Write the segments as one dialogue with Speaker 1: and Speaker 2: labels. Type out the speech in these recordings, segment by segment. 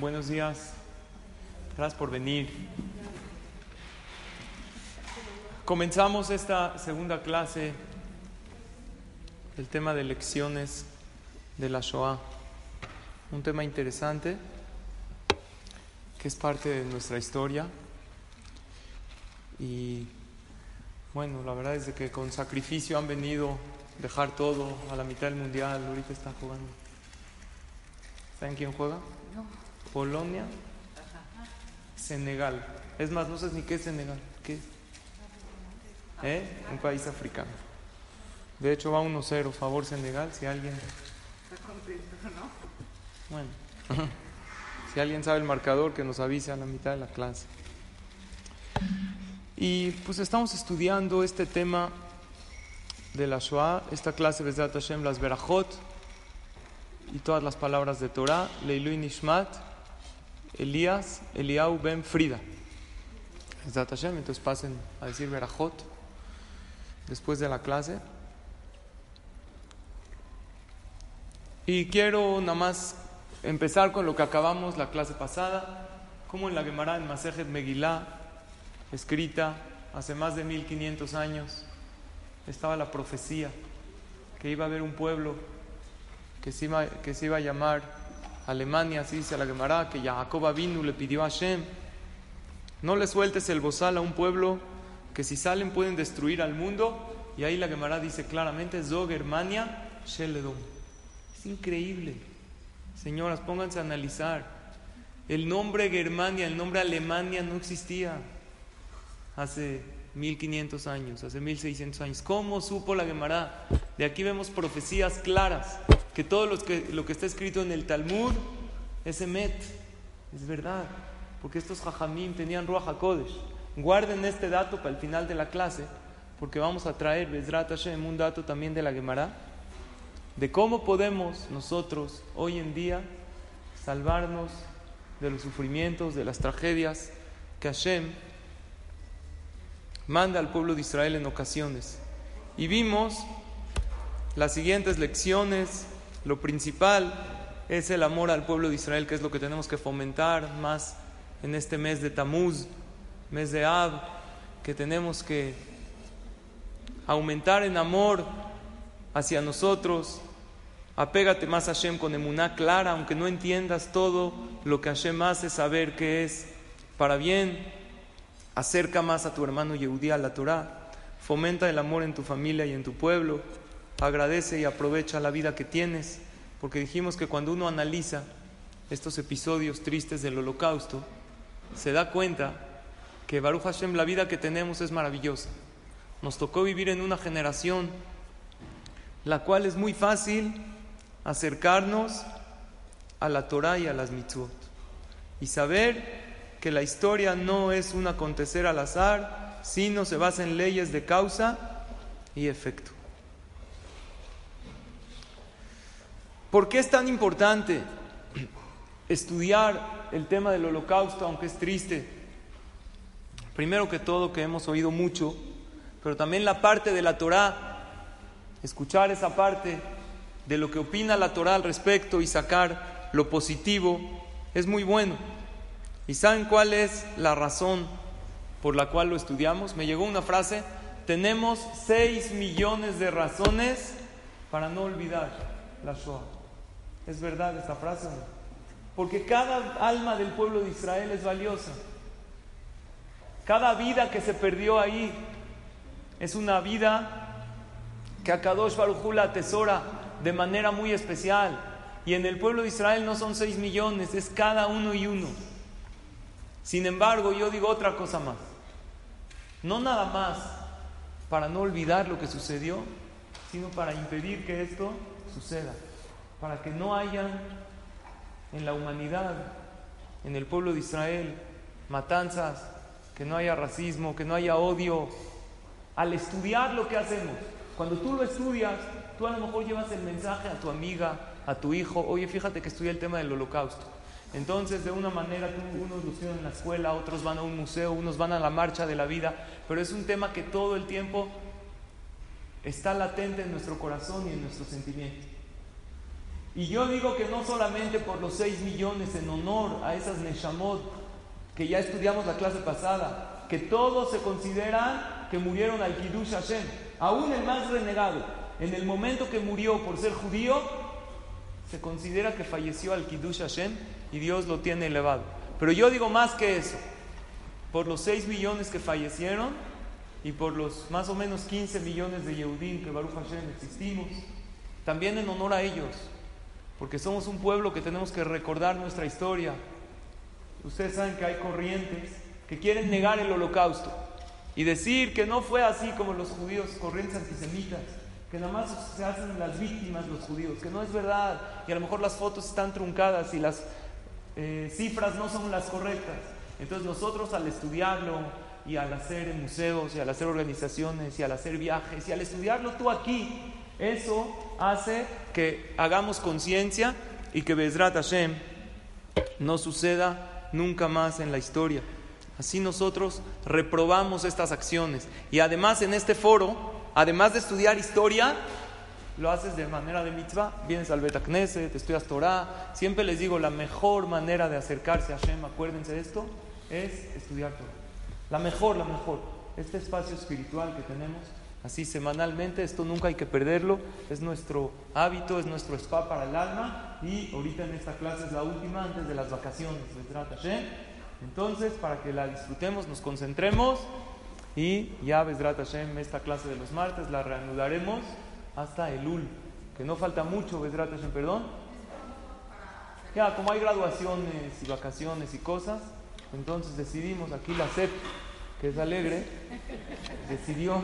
Speaker 1: Buenos días. Gracias por venir. Comenzamos esta segunda clase, el tema de lecciones de la Shoah. Un tema interesante que es parte de nuestra historia. Y bueno, la verdad es que con sacrificio han venido dejar todo a la mitad del mundial. Ahorita está jugando. ¿Saben quién juega? Polonia, Senegal. Es más, no sé ni qué es Senegal. ¿Qué es? ¿Eh? Un país africano. De hecho, va 1-0, favor Senegal. Si alguien. Bueno, si alguien sabe el marcador, que nos avise a la mitad de la clase. Y pues estamos estudiando este tema de la Shoah, esta clase de Hashem, las Berajot y todas las palabras de Torah, Leilu Nishmat, Elías, Eliau Ben Frida. Entonces pasen a decir Berajot después de la clase. Y quiero nada más empezar con lo que acabamos la clase pasada, como en la Gemara en Masejet Megillah, escrita hace más de 1500 años, estaba la profecía que iba a haber un pueblo que se que se iba a llamar Alemania, así dice la Gemara, que Jacob vino le pidió a Hashem, no le sueltes el bozal a un pueblo que si salen pueden destruir al mundo, y ahí la Gemara dice claramente, Zo Germania Sheledom. Es increíble. Señoras, pónganse a analizar. El nombre Germania, el nombre Alemania no existía hace 1500 años, hace 1600 años. ¿Cómo supo la Gemara? De aquí vemos profecías claras, que todo lo que, lo que está escrito en el Talmud es Emet, es verdad, porque estos Jajamim tenían Ruach HaKodesh. Guarden este dato para el final de la clase, porque vamos a traer, Bezrat Hashem, un dato también de la Gemara, de cómo podemos nosotros hoy en día salvarnos de los sufrimientos, de las tragedias que Hashem manda al pueblo de Israel en ocasiones. Y vimos las siguientes lecciones. Lo principal es el amor al pueblo de Israel, que es lo que tenemos que fomentar más en este mes de Tamuz, mes de Ab, que tenemos que aumentar en amor hacia nosotros. Apégate más a Hashem con emuná clara, aunque no entiendas todo lo que Hashem hace, saber que es para bien. Acerca más a tu hermano Yehudí a la Torah. Fomenta el amor en tu familia y en tu pueblo. Agradece y aprovecha la vida que tienes, porque dijimos que cuando uno analiza estos episodios tristes del holocausto, se da cuenta que Baruch Hashem, la vida que tenemos es maravillosa. Nos tocó vivir en una generación la cual es muy fácil acercarnos a la Torah y a las mitzvot y saber que la historia no es un acontecer al azar, sino se basa en leyes de causa y efecto. ¿Por qué es tan importante estudiar el tema del holocausto, aunque es triste? Primero que todo, que hemos oído mucho, pero también la parte de la Torah, escuchar esa parte de lo que opina la Torah al respecto y sacar lo positivo, es muy bueno. ¿Y saben cuál es la razón por la cual lo estudiamos? Me llegó una frase, tenemos 6 millones de razones para no olvidar la Shoah. ¿Es verdad esta frase? Porque cada alma del pueblo de Israel es valiosa. Cada vida que se perdió ahí es una vida que Akadosh Baruj la atesora de manera muy especial. Y en el pueblo de Israel no son 6 millones, es cada uno y uno. Sin embargo, yo digo otra cosa más. No nada más para no olvidar lo que sucedió, sino para impedir que esto suceda. Para que no hayan en la humanidad, en el pueblo de Israel, matanzas, que no haya racismo, que no haya odio. Al estudiar lo que hacemos, cuando tú lo estudias, tú a lo mejor llevas el mensaje a tu amiga, a tu hijo, oye, fíjate que estudia el tema del holocausto. Entonces, de una manera, unos lo estudian en la escuela, otros van a un museo, unos van a la marcha de la vida, pero es un tema que todo el tiempo está latente en nuestro corazón y en nuestros sentimientos. Y yo digo que no solamente por los 6 millones en honor a esas Neshamot, que ya estudiamos la clase pasada, que todos se consideran que murieron al Kiddush Hashem, aún el más renegado, en el momento que murió por ser judío, se considera que falleció al Kiddush Hashem y Dios lo tiene elevado. Pero yo digo más que eso, por los 6 millones que fallecieron y por los más o menos 15 millones de Yehudim que Baruch Hashem existimos, también en honor a ellos, porque somos un pueblo que tenemos que recordar nuestra historia. Ustedes saben que hay corrientes que quieren negar el holocausto y decir que no fue así como los judíos, corrientes antisemitas, que nada más se hacen las víctimas los judíos, que no es verdad y a lo mejor las fotos están truncadas y las eh, cifras no son las correctas. Entonces nosotros al estudiarlo y al hacer museos y al hacer organizaciones y al hacer viajes y al estudiarlo tú aquí, eso hace que hagamos conciencia y que Bezrat Hashem no suceda nunca más en la historia. Así nosotros reprobamos estas acciones. Y además en este foro, además de estudiar historia, lo haces de manera de mitzvah. Vienes al Betacneset, estudias Torah. Siempre les digo, la mejor manera de acercarse a Hashem, acuérdense de esto, es estudiar Torah. La mejor, la mejor. Este espacio espiritual que tenemos así semanalmente, esto nunca hay que perderlo, es nuestro hábito, es nuestro spa para el alma. Y ahorita en esta clase es la última antes de las vacaciones, entonces para que la disfrutemos, nos concentremos. Y ya Besrat Hashem, esta clase de los martes la reanudaremos hasta el UL, que no falta mucho Besrat Hashem, perdón. Ya, como hay graduaciones y vacaciones y cosas, entonces decidimos, aquí la CEP, que es alegre, decidió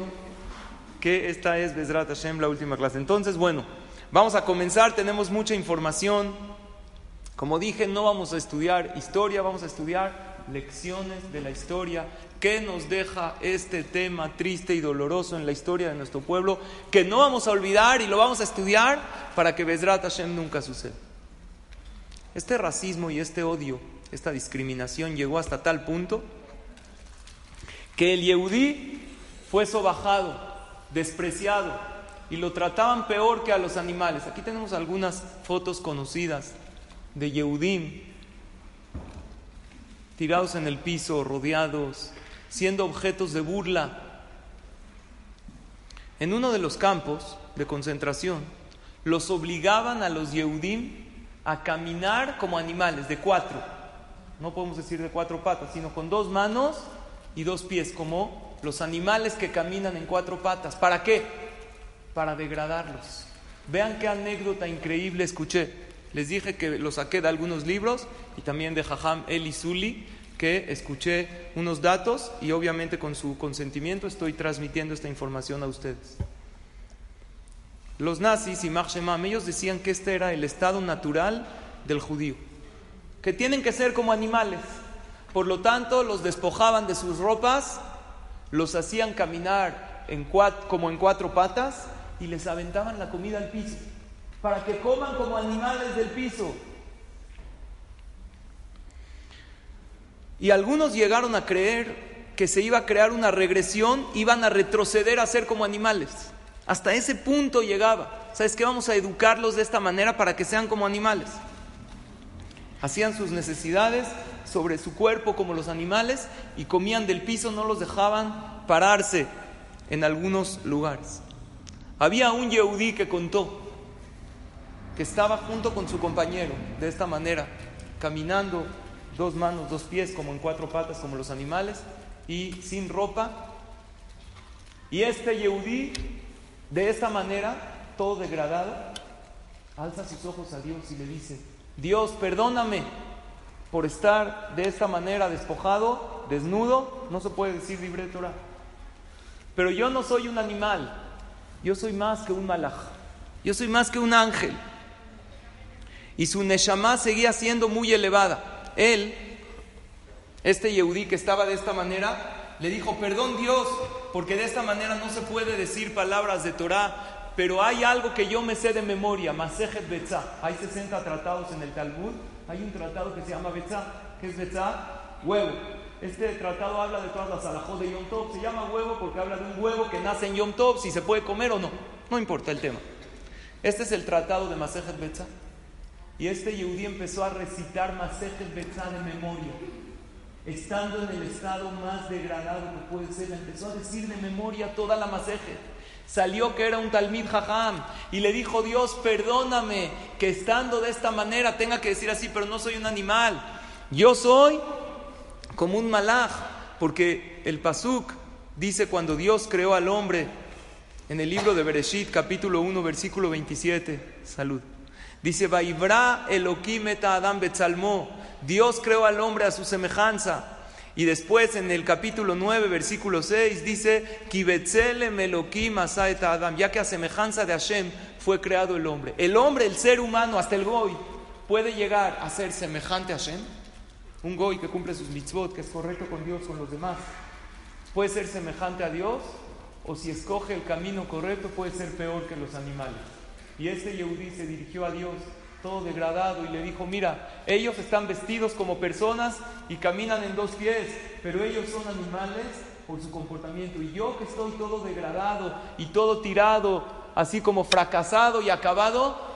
Speaker 1: esta es Bezrat Hashem, la última clase. Entonces, bueno, vamos a comenzar, tenemos mucha información. Como dije, no vamos a estudiar historia, vamos a estudiar lecciones de la historia. ¿Qué nos deja este tema triste y doloroso en la historia de nuestro pueblo? Que no vamos a olvidar y lo vamos a estudiar para que Bezrat Hashem nunca suceda. Este racismo y este odio, esta discriminación llegó hasta tal punto que el Yehudí fue sobajado despreciado y lo trataban peor que a los animales. Aquí tenemos algunas fotos conocidas de Yehudim tirados en el piso, rodeados, siendo objetos de burla. En uno de los campos de concentración, los obligaban a los Yehudim a caminar como animales, de cuatro. No podemos decir de cuatro patas, sino con dos manos y dos pies, como los animales que caminan en cuatro patas. ¿Para qué? Para degradarlos. Vean qué anécdota increíble escuché. Les dije que lo saqué de algunos libros y también de Jajam Eli Zuli, que escuché unos datos y obviamente con su consentimiento estoy transmitiendo esta información a ustedes. Los nazis y Shemam, ellos decían que este era el estado natural del judío, que tienen que ser como animales. Por lo tanto, los despojaban de sus ropas los hacían caminar como en cuatro patas y les aventaban la comida al piso, para que coman como animales del piso. Y algunos llegaron a creer que se iba a crear una regresión, iban a retroceder a ser como animales. Hasta ese punto llegaba. ¿Sabes qué? Vamos a educarlos de esta manera para que sean como animales. Hacían sus necesidades sobre su cuerpo como los animales y comían del piso, no los dejaban pararse en algunos lugares. Había un Yehudí que contó que estaba junto con su compañero de esta manera, caminando dos manos, dos pies, como en cuatro patas, como los animales, y sin ropa. Y este Yehudí, de esta manera, todo degradado, alza sus ojos a Dios y le dice, Dios, perdóname por estar de esta manera despojado, desnudo, no se puede decir libre de Torah. Pero yo no soy un animal, yo soy más que un malaj, yo soy más que un ángel. y su Neshama seguía siendo muy elevada. Él, este Yehudí que estaba de esta manera, le dijo, perdón Dios, porque de esta manera no se puede decir palabras de Torah, pero hay algo que yo me sé de memoria, Masejet Betzah. Hay 60 tratados en el Talmud, hay un tratado que se llama Betzah, ¿qué es Betzah? Huevo. Este tratado habla de todas las alajos de Yom Tov, se llama huevo porque habla de un huevo que nace en Yom Tov, si se puede comer o no, no importa el tema. Este es el tratado de Masejet Betzah. Y este Yehudí empezó a recitar Masejet Betzah de memoria. Estando en el estado más degradado que puede ser, empezó a decir de memoria toda la Masejet. Salió que era un Talmid Jajam y le dijo, Dios, perdóname que estando de esta manera tenga que decir así, pero no soy un animal. Yo soy como un malaj, porque el Pasuk dice cuando Dios creó al hombre en el libro de Bereshit, capítulo 1, versículo 27, salud. Dice, Vaibra Elohim Adam. Dios creó al hombre a su semejanza. Y después en el capítulo 9, versículo 6, dice, Adam. Ya que a semejanza de Hashem fue creado el hombre. El hombre, el ser humano, hasta el Goy, puede llegar a ser semejante a Hashem. Un Goy que cumple sus mitzvot, que es correcto con Dios, con los demás. Puede ser semejante a Dios, o si escoge el camino correcto, puede ser peor que los animales. Y ese Yehudí se dirigió a Dios todo degradado y le dijo, mira, ellos están vestidos como personas y caminan en dos pies, pero ellos son animales por su comportamiento. Y yo que estoy todo degradado y todo tirado, así como fracasado y acabado,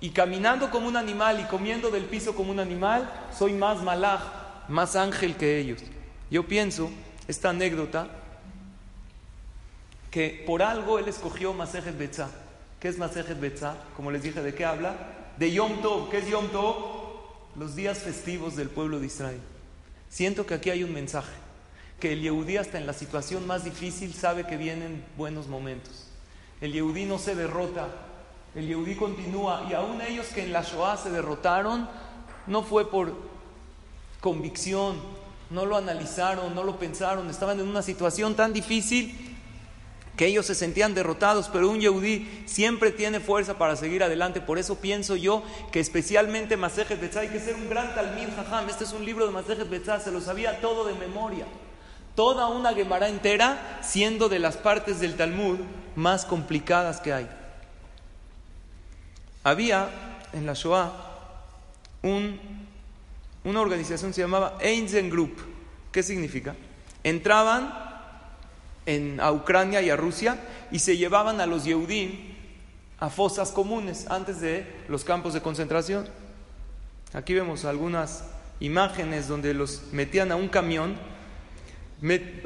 Speaker 1: y caminando como un animal y comiendo del piso como un animal, soy más malaj, más ángel que ellos. Yo pienso, esta anécdota, que por algo él escogió Masejet Betzah. ¿Qué es Masejet Betzah? Como les dije, ¿de qué habla? De Yom Tov. ¿Qué es Yom Tov? Los días festivos del pueblo de Israel. Siento que aquí hay un mensaje, que el Yehudí hasta en la situación más difícil sabe que vienen buenos momentos. El Yehudí no se derrota, el Yehudí continúa y aún ellos que en la Shoah se derrotaron, no fue por convicción, no lo analizaron, no lo pensaron, estaban en una situación tan difícil que ellos se sentían derrotados, pero un Yehudí siempre tiene fuerza para seguir adelante. Por eso pienso yo que especialmente Masejet Betzá hay que ser un gran Talmid Jajam. Este es un libro de Masejet Betzá, se lo sabía todo de memoria. Toda una Gemara entera, siendo de las partes del Talmud más complicadas que hay. Había en la Shoah un, una organización que se llamaba Einzen Group. ¿Qué significa? Entraban en, a Ucrania y a Rusia y se llevaban a los Yehudim a fosas comunes antes de los campos de concentración. Aquí vemos algunas imágenes donde los metían a un camión.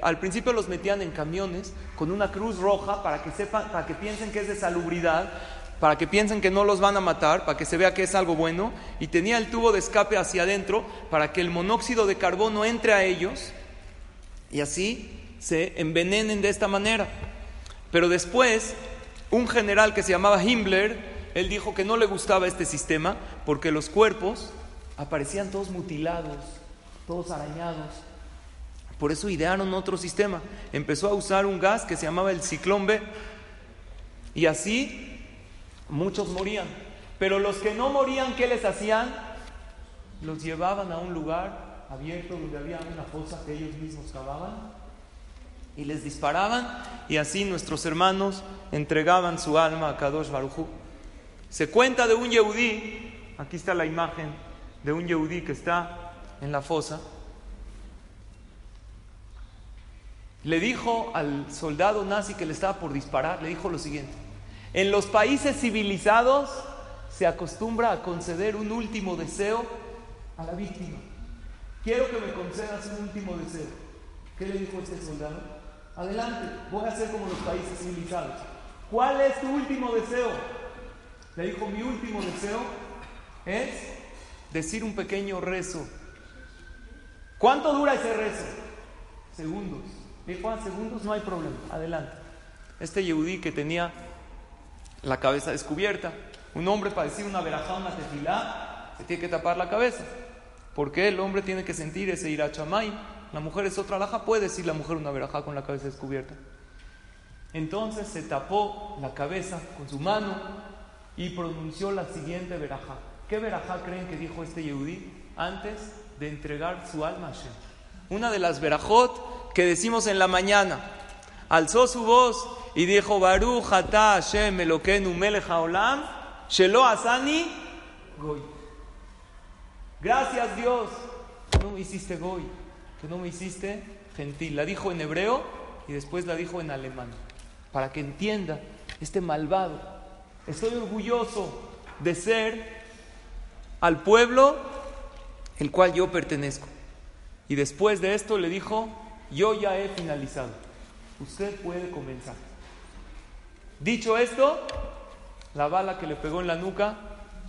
Speaker 1: al principio los metían en camiones con una cruz roja para que sepan, para que piensen que es de salubridad, para que piensen que no los van a matar, para que se vea que es algo bueno, y tenía el tubo de escape hacia adentro para que el monóxido de carbono entre a ellos y así se envenenen de esta manera. Pero después, un general que se llamaba Himmler, él dijo que no le gustaba este sistema porque los cuerpos aparecían todos mutilados, todos arañados. Por eso idearon otro sistema. Empezó a usar un gas que se llamaba el ciclón B. Y así muchos morían. Pero los que no morían, ¿qué les hacían? Los llevaban a un lugar abierto donde había una fosa que ellos mismos cavaban y les disparaban y así nuestros hermanos entregaban su alma a Kadosh Barujú. Se cuenta de un Yehudí, aquí está la imagen de un Yehudí que está en la fosa. Le dijo al soldado nazi que le estaba por disparar, le dijo lo siguiente, en los países civilizados se acostumbra a conceder un último deseo a la víctima. Quiero que me concedas un último deseo. ¿Qué le dijo este soldado? Adelante, voy a ser como los países civilizados. ¿Cuál es tu último deseo? Le dijo, mi último deseo es decir un pequeño rezo. ¿Cuánto dura ese rezo? Segundos. Dijo, ah, segundos no hay problema. Adelante. Este yehudí que tenía la cabeza descubierta, un hombre para decir una verajá, una tefilá, se tiene que tapar la cabeza. Porque el hombre tiene que sentir ese irachamay la mujer es otra alhaja, puede decir la mujer una verajá con la cabeza descubierta. Entonces se tapó la cabeza con su mano y pronunció la siguiente verajá. ¿Qué verajá creen que dijo este Yehudí antes de entregar su alma a Hashem? Una de las verajot que decimos en la mañana. Alzó su voz y dijo, Baruch ata Hashem Elokeinu melech haolam, shelo asani goy. Gracias Dios, no hiciste goy, que no me hiciste gentil. La dijo en hebreo y después la dijo en alemán, para que entienda este malvado. Estoy orgulloso de ser al pueblo el cual yo pertenezco. Y después de esto le dijo, yo ya he finalizado, usted puede comenzar. Dicho esto, la bala que le pegó en la nuca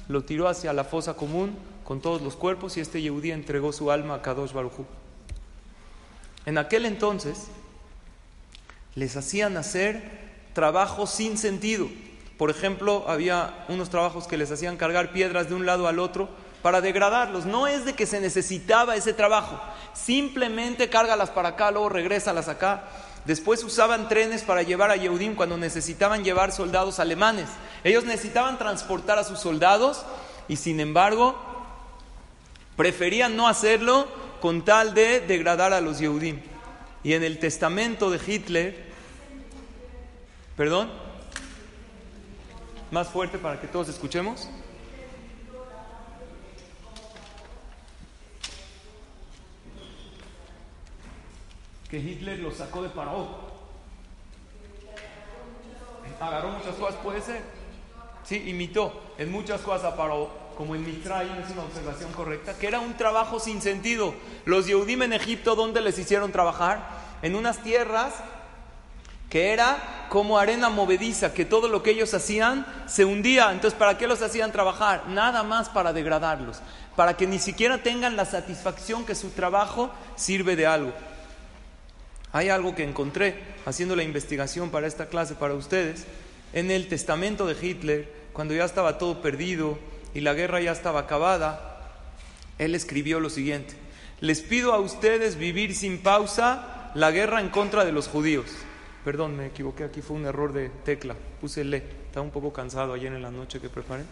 Speaker 1: lo tiró hacia la fosa común con todos los cuerpos y este Yehudí entregó su alma a Kadosh Barujú. En aquel entonces les hacían hacer trabajos sin sentido. Por ejemplo, había unos trabajos que les hacían cargar piedras de un lado al otro para degradarlos. No es de que se necesitaba ese trabajo, simplemente cárgalas para acá, luego regrésalas acá. Después usaban trenes para llevar a Yehudim cuando necesitaban llevar soldados alemanes. Ellos necesitaban transportar a sus soldados y sin embargo preferían no hacerlo con tal de degradar a los Yehudim. Y en el testamento de Hitler, perdón, más fuerte para que todos escuchemos. que Hitler lo sacó de Paró. Agarró muchas cosas, puede ser. Imitó en muchas cosas a como en Mitraim, es una observación correcta, que era un trabajo sin sentido. Los Yehudim en Egipto, ¿dónde les hicieron trabajar? En unas tierras que era como arena movediza, que todo lo que ellos hacían se hundía. Entonces, ¿para qué los hacían trabajar? Nada más para degradarlos, para que ni siquiera tengan la satisfacción que su trabajo sirve de algo. Hay algo que encontré haciendo la investigación para esta clase, para ustedes, en el testamento de Hitler, cuando ya estaba todo perdido y la guerra ya estaba acabada, él escribió lo siguiente, les pido a ustedes vivir sin pausa la guerra en contra de los judíos. Perdón, me equivoqué, aquí fue un error de tecla, puse le, estaba un poco cansado ayer en la noche que preparé,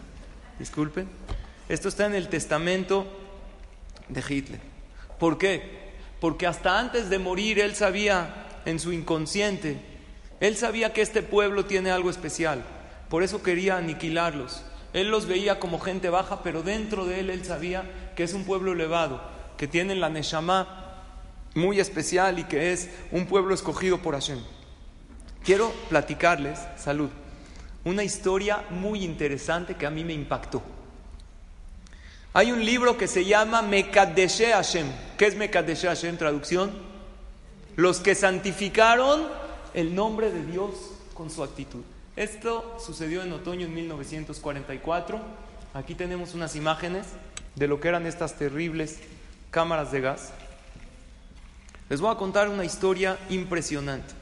Speaker 1: disculpen. Esto está en el testamento de Hitler. ¿Por qué? porque hasta antes de morir él sabía en su inconsciente, él sabía que este pueblo tiene algo especial, por eso quería aniquilarlos. Él los veía como gente baja, pero dentro de él él sabía que es un pueblo elevado, que tiene la Neshama muy especial y que es un pueblo escogido por Hashem. Quiero platicarles, salud, una historia muy interesante que a mí me impactó. Hay un libro que se llama Mekadeshe Hashem. ¿Qué es Mekadeshe Hashem? Traducción. Los que santificaron el nombre de Dios con su actitud. Esto sucedió en otoño en 1944. Aquí tenemos unas imágenes de lo que eran estas terribles cámaras de gas. Les voy a contar una historia impresionante.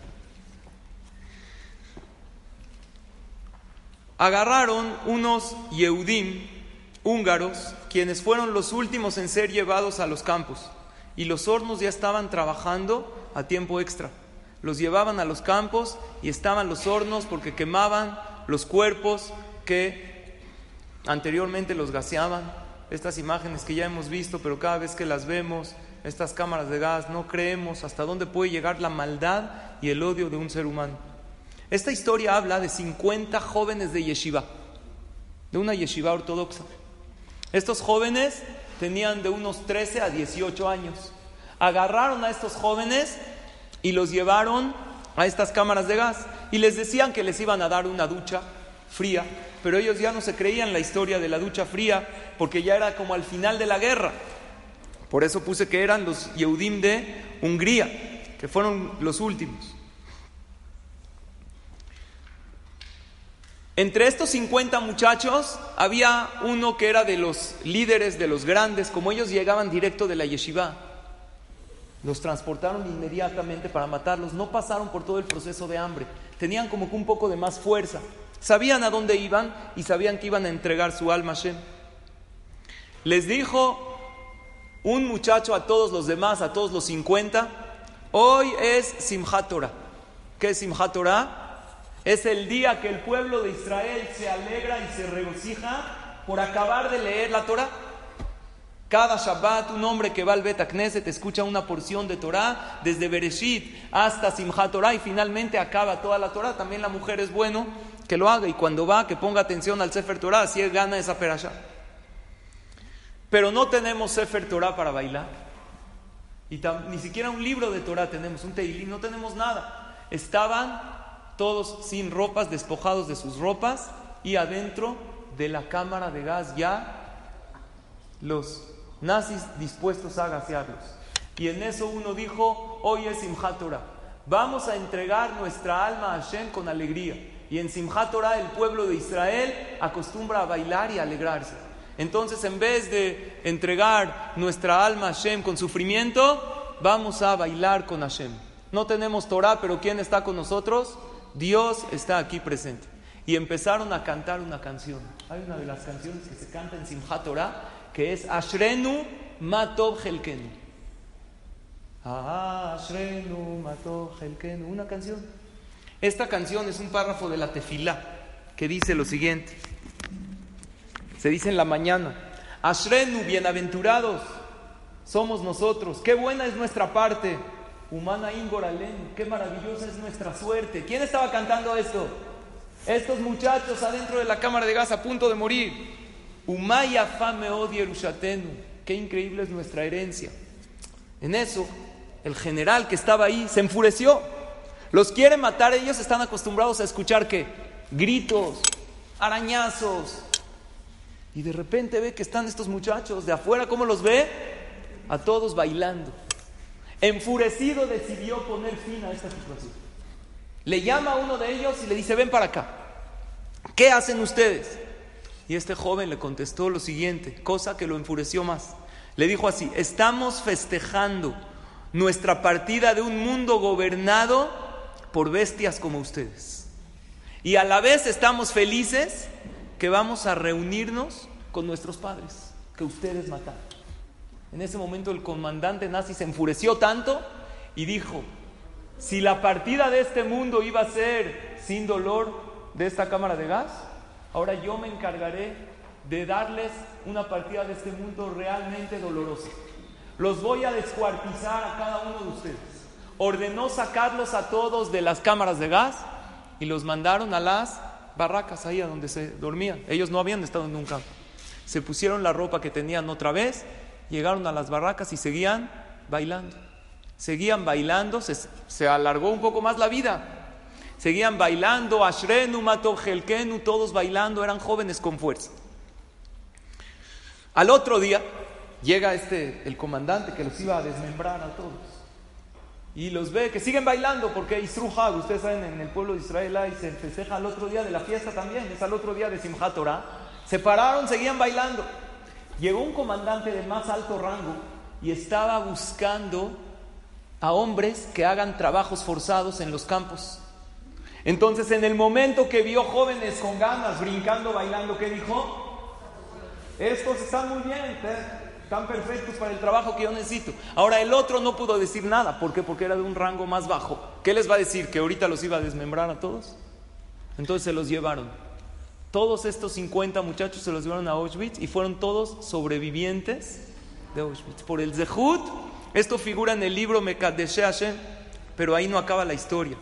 Speaker 1: Agarraron unos Yehudim húngaros, quienes fueron los últimos en ser llevados a los campos. Y los hornos ya estaban trabajando a tiempo extra. Los llevaban a los campos y estaban los hornos porque quemaban los cuerpos que anteriormente los gaseaban. Estas imágenes que ya hemos visto, pero cada vez que las vemos, estas cámaras de gas, no creemos hasta dónde puede llegar la maldad y el odio de un ser humano. Esta historia habla de 50 jóvenes de yeshiva, de una yeshiva ortodoxa. Estos jóvenes tenían de unos 13 a 18 años. Agarraron a estos jóvenes y los llevaron a estas cámaras de gas y les decían que les iban a dar una ducha fría, pero ellos ya no se creían la historia de la ducha fría porque ya era como al final de la guerra. Por eso puse que eran los Yehudim de Hungría, que fueron los últimos. Entre estos 50 muchachos había uno que era de los líderes, de los grandes, como ellos llegaban directo de la yeshiva. Los transportaron inmediatamente para matarlos, no pasaron por todo el proceso de hambre, tenían como que un poco de más fuerza, sabían a dónde iban y sabían que iban a entregar su alma a Shem. Les dijo un muchacho a todos los demás, a todos los 50, hoy es Simchat Torah. ¿Qué es Simchat Torah? Es el día que el pueblo de Israel se alegra y se regocija por acabar de leer la Torah. Cada Shabbat un hombre que va al Bet te escucha una porción de Torah desde Bereshit hasta Simchat Torah y finalmente acaba toda la Torah. También la mujer es bueno que lo haga y cuando va que ponga atención al Sefer Torah, así él gana esa perasha. Pero no tenemos Sefer Torah para bailar. Y ni siquiera un libro de Torah tenemos, un Teilim, no tenemos nada. Estaban todos sin ropas, despojados de sus ropas y adentro de la cámara de gas ya los nazis dispuestos a gasearlos. Y en eso uno dijo, hoy es Simchat Torah. Vamos a entregar nuestra alma a Hashem con alegría. Y en Simchat Torah el pueblo de Israel acostumbra a bailar y alegrarse. Entonces en vez de entregar nuestra alma a Hashem con sufrimiento, vamos a bailar con Hashem. No tenemos Torah, pero ¿quién está con nosotros? Dios está aquí presente. Y empezaron a cantar una canción. Hay una de las canciones que se canta en Simchat Torah que es Ashrenu Matov Helkenu. Ashrenu Matov Helkenu, una canción. Esta canción es un párrafo de la tefilá que dice lo siguiente. Se dice en la mañana, Ashrenu, bienaventurados, somos nosotros, qué buena es nuestra parte. Humana Ingoralen, qué maravillosa es nuestra suerte. ¿Quién estaba cantando esto? Estos muchachos adentro de la cámara de gas a punto de morir. Umaya fame Yerushatenu. Qué increíble es nuestra herencia. En eso, el general que estaba ahí se enfureció. Los quiere matar, ellos están acostumbrados a escuchar que gritos, arañazos. Y de repente ve que están estos muchachos de afuera, ¿cómo los ve? A todos bailando. Enfurecido decidió poner fin a esta situación. Le llama a uno de ellos y le dice, ven para acá. ¿Qué hacen ustedes? Y este joven le contestó lo siguiente, cosa que lo enfureció más. Le dijo así, estamos festejando nuestra partida de un mundo gobernado por bestias como ustedes. Y a la vez estamos felices que vamos a reunirnos con nuestros padres que ustedes mataron. En ese momento el comandante nazi se enfureció tanto y dijo, si la partida de este mundo iba a ser sin dolor de esta cámara de gas, Ahora yo me encargaré de darles una partida de este mundo realmente dolorosa. Los voy a descuartizar a cada uno de ustedes. Ordenó sacarlos a todos de las cámaras de gas y los mandaron a las barracas ahí a donde se dormían. Ellos no habían estado nunca. Se pusieron la ropa que tenían otra vez, llegaron a las barracas y seguían bailando. Seguían bailando, se, se alargó un poco más la vida. Seguían bailando, Ashrenu, Helkenu, todos bailando, eran jóvenes con fuerza. Al otro día llega este, el comandante que los iba a desmembrar a todos. Y los ve que siguen bailando porque Isruhag, ustedes saben, en el pueblo de Israel ahí se festeja al otro día de la fiesta también, es al otro día de Simchat Torah. Se pararon, seguían bailando. Llegó un comandante de más alto rango y estaba buscando a hombres que hagan trabajos forzados en los campos. Entonces, en el momento que vio jóvenes con ganas, brincando, bailando, ¿qué dijo? Estos están muy bien, están perfectos para el trabajo que yo necesito. Ahora, el otro no pudo decir nada. ¿Por qué? Porque era de un rango más bajo. ¿Qué les va a decir? ¿Que ahorita los iba a desmembrar a todos? Entonces se los llevaron. Todos estos 50 muchachos se los llevaron a Auschwitz y fueron todos sobrevivientes de Auschwitz. Por el Zehut, esto figura en el libro Mekadesh Hashem, pero ahí no acaba la historia.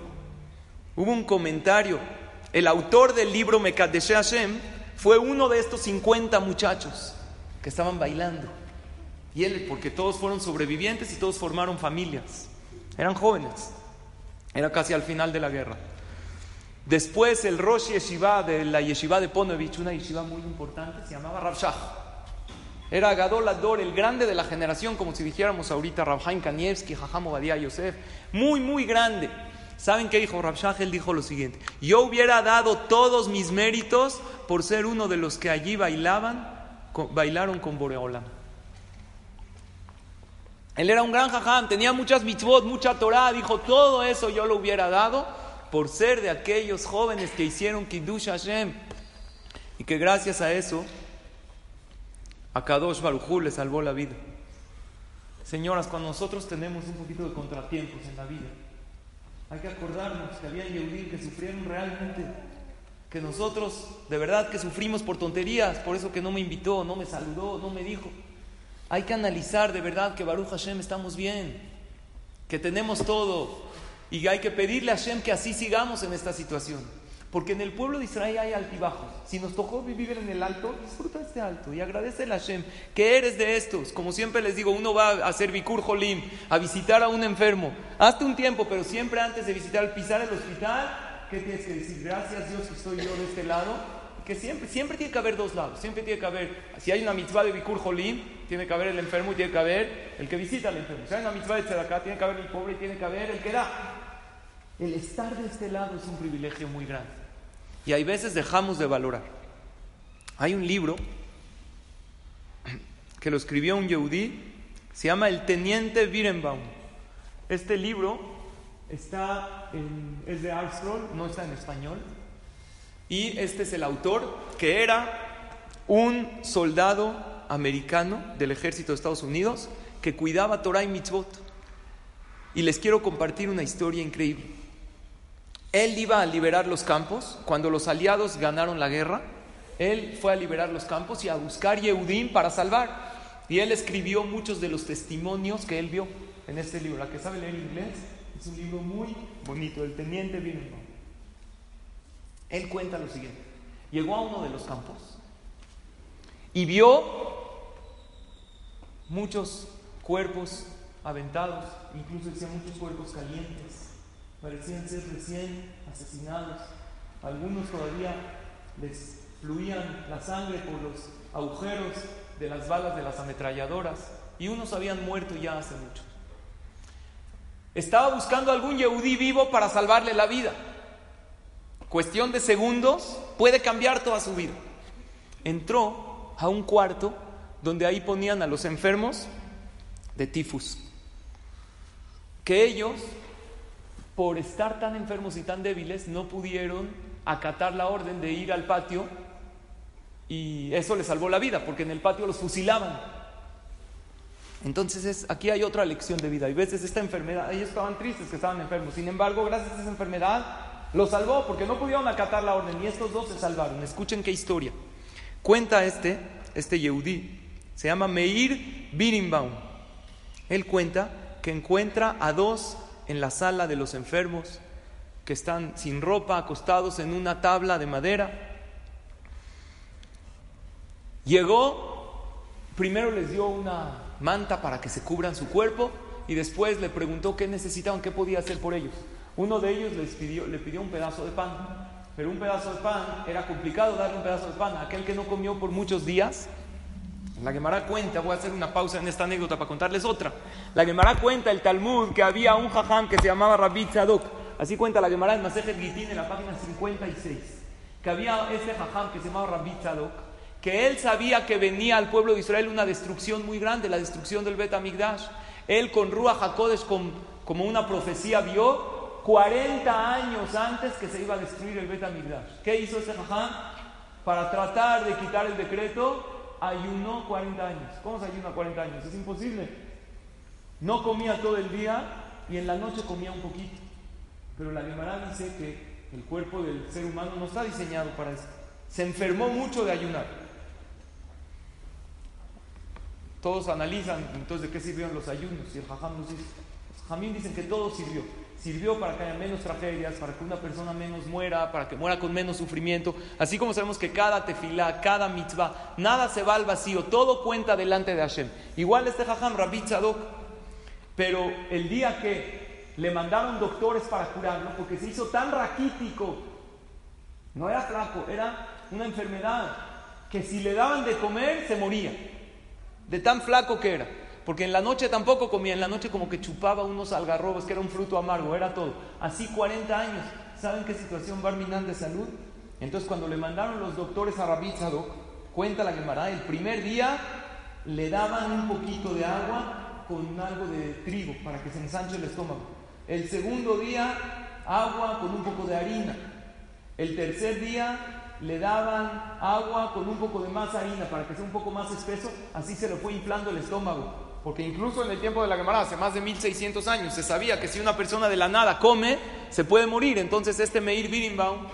Speaker 1: Hubo un comentario. El autor del libro Mekadesh Hashem fue uno de estos 50 muchachos que estaban bailando. Y él, porque todos fueron sobrevivientes y todos formaron familias. Eran jóvenes. Era casi al final de la guerra. Después el Rosh Yeshiva de la Yeshiva de Ponovich, una yeshiva muy importante, se llamaba Rav Era Gadol Ador, el grande de la generación, como si dijéramos ahorita Rav Haim Kanievski, Jajam Obadia Yosef. Muy, muy grande. ¿Saben qué dijo Rabshah? Él dijo lo siguiente: Yo hubiera dado todos mis méritos por ser uno de los que allí bailaban, bailaron con Boreolam. Él era un gran jajam, tenía muchas mitzvot, mucha Torah, dijo: Todo eso yo lo hubiera dado por ser de aquellos jóvenes que hicieron Kiddush Hashem. Y que gracias a eso, a Kadosh Barujú le salvó la vida. Señoras, cuando nosotros tenemos un poquito de contratiempos en la vida, hay que acordarnos que había Yehudim que sufrieron realmente, que nosotros de verdad que sufrimos por tonterías, por eso que no me invitó, no me saludó, no me dijo. Hay que analizar de verdad que Baruch Hashem estamos bien, que tenemos todo y hay que pedirle a Hashem que así sigamos en esta situación. Porque en el pueblo de Israel hay altibajos. Si nos tocó vivir en el alto, disfruta este alto y agradece a Hashem que eres de estos. Como siempre les digo, uno va a hacer Bikur Jolim, a visitar a un enfermo. Hazte un tiempo, pero siempre antes de visitar, pisar el hospital, ¿qué tienes que decir? Gracias Dios que estoy yo de este lado. Que siempre, siempre tiene que haber dos lados. Siempre tiene que haber, si hay una mitzvah de Bikur Jolim, tiene que haber el enfermo y tiene que haber el que visita al enfermo. Si hay una mitzvah de Tzedakah, tiene que haber el pobre y tiene que haber el que da. El estar de este lado es un privilegio muy grande. Y hay veces dejamos de valorar. Hay un libro que lo escribió un yehudí, se llama El Teniente Birenbaum. Este libro está en, es de Armstrong, no está en español. Y este es el autor, que era un soldado americano del ejército de Estados Unidos que cuidaba Torah y mitzvot. Y les quiero compartir una historia increíble. Él iba a liberar los campos. Cuando los aliados ganaron la guerra, él fue a liberar los campos y a buscar Yehudim para salvar. Y él escribió muchos de los testimonios que él vio en este libro. La que sabe leer inglés, es un libro muy bonito, El Teniente Birenbaum. Él cuenta lo siguiente. Llegó a uno de los campos y vio muchos cuerpos aventados, incluso decía muchos cuerpos calientes parecían ser recién asesinados. Algunos todavía les fluían la sangre por los agujeros de las balas de las ametralladoras y unos habían muerto ya hace mucho. Estaba buscando algún yehudí vivo para salvarle la vida. Cuestión de segundos puede cambiar toda su vida. Entró a un cuarto donde ahí ponían a los enfermos de tifus. Que ellos por estar tan enfermos y tan débiles, no pudieron acatar la orden de ir al patio y eso les salvó la vida, porque en el patio los fusilaban. Entonces es, aquí hay otra lección de vida. Y veces esta enfermedad, ellos estaban tristes que estaban enfermos. Sin embargo, gracias a esa enfermedad, los salvó porque no pudieron acatar la orden y estos dos se salvaron. Escuchen qué historia. Cuenta este, este Yehudí, se llama Meir Birimbaum. Él cuenta que encuentra a dos en la sala de los enfermos que están sin ropa, acostados en una tabla de madera. Llegó, primero les dio una manta para que se cubran su cuerpo y después le preguntó qué necesitaban, qué podía hacer por ellos. Uno de ellos les pidió, le pidió un pedazo de pan, pero un pedazo de pan era complicado darle un pedazo de pan a aquel que no comió por muchos días la Gemara cuenta, voy a hacer una pausa en esta anécdota para contarles otra. La Gemara cuenta el Talmud que había un jajam que se llamaba Rabbi Tzadok. Así cuenta la Gemara en Masejet Gitin en la página 56. Que había ese jajam que se llamaba Rabbi Tzadok, que él sabía que venía al pueblo de Israel una destrucción muy grande, la destrucción del Bet Amigdash. Él con Ruach HaKodesh como una profecía vio 40 años antes que se iba a destruir el Bet Amigdash. ¿Qué hizo ese jajam? Para tratar de quitar el decreto ayunó 40 años. ¿Cómo se ayuna 40 años? Es imposible. No comía todo el día y en la noche comía un poquito. Pero la Gemara dice que el cuerpo del ser humano no está diseñado para eso. Se enfermó mucho de ayunar. Todos analizan entonces de qué sirvieron los ayunos y el jajam nos dice. Jamín dicen que todo sirvió sirvió para que haya menos tragedias, para que una persona menos muera, para que muera con menos sufrimiento. Así como sabemos que cada tefilá, cada mitzvah, nada se va al vacío, todo cuenta delante de Hashem. Igual este jajam, Rabbi Tzadok, pero el día que le mandaron doctores para curarlo, porque se hizo tan raquítico, no era flaco, era una enfermedad, que si le daban de comer se moría, de tan flaco que era. Porque en la noche tampoco comía, en la noche como que chupaba unos algarrobos, que era un fruto amargo, era todo. Así 40 años. ¿Saben qué situación Barminan de salud? Entonces cuando le mandaron los doctores a Rabbi cuenta la Gemara, el primer día le daban un poquito de agua con algo de trigo para que se ensanche el estómago. El segundo día, agua con un poco de harina. El tercer día le daban agua con un poco de más harina para que sea un poco más espeso, así se le fue inflando el estómago. Porque incluso en el tiempo de la Gemara, hace más de 1600 años, se sabía que si una persona de la nada come, se puede morir. Entonces este Meir Birimbaum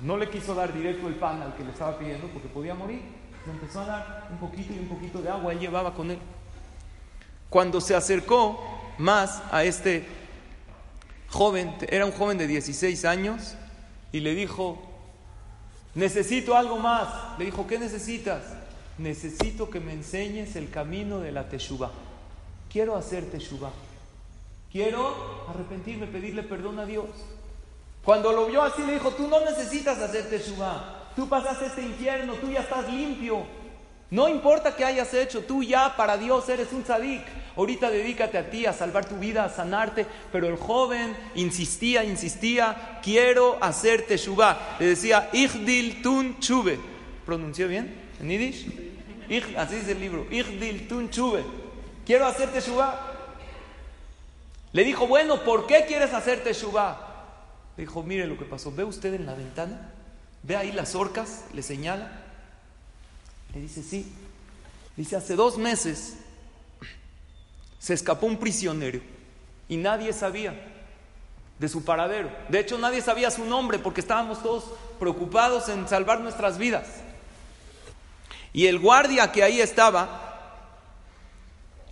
Speaker 1: No le quiso dar directo el pan al que le estaba pidiendo porque podía morir. Le empezó a dar un poquito y un poquito de agua, él llevaba con él. Cuando se acercó más a este joven, era un joven de 16 años, y le dijo, necesito algo más. Le dijo, ¿qué necesitas? Necesito que me enseñes el camino de la teshuva. Quiero hacer teshuva. Quiero arrepentirme, pedirle perdón a Dios. Cuando lo vio así, le dijo, tú no necesitas hacer teshuva. Tú pasaste este infierno, tú ya estás limpio. No importa qué hayas hecho, tú ya para Dios eres un tzadik. Ahorita dedícate a ti, a salvar tu vida, a sanarte. Pero el joven insistía, insistía, quiero hacer teshuva. Le decía, Ichdil tun chube. ¿Pronunció bien? ¿En Yiddish? así dice el libro. Ichdil tun chube. Quiero hacer teshuva. Le dijo, bueno, ¿por qué quieres hacer teshuva? Le dijo, mire lo que pasó. ¿Ve usted en la ventana? ¿Ve ahí las orcas? Le señala. Le dice, sí. Dice, hace dos meses se escapó un prisionero y nadie sabía de su paradero. De hecho, nadie sabía su nombre porque estábamos todos preocupados en salvar nuestras vidas. Y el guardia que ahí estaba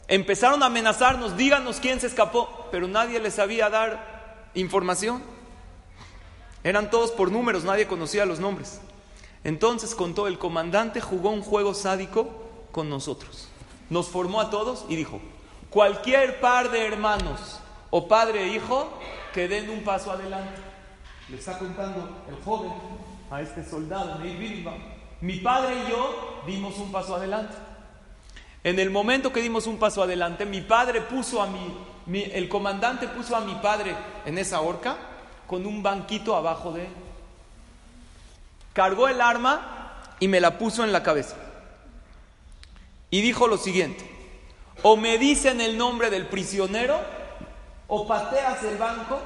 Speaker 1: Empezaron a amenazarnos, díganos quién se escapó, pero nadie les sabía dar información. Eran todos por números, nadie conocía los nombres. Entonces contó, el comandante jugó un juego sádico con nosotros. Nos formó a todos y dijo, cualquier par de hermanos o padre e hijo que den un paso adelante. Le está contando el joven a este soldado, Mi padre y yo dimos un paso adelante. En el momento que dimos un paso adelante, mi padre puso a mi, el comandante puso a mi padre en esa horca con un banquito abajo de él. Cargó el arma y me la puso en la cabeza. Y dijo lo siguiente, o me dicen el nombre del prisionero o pateas el banco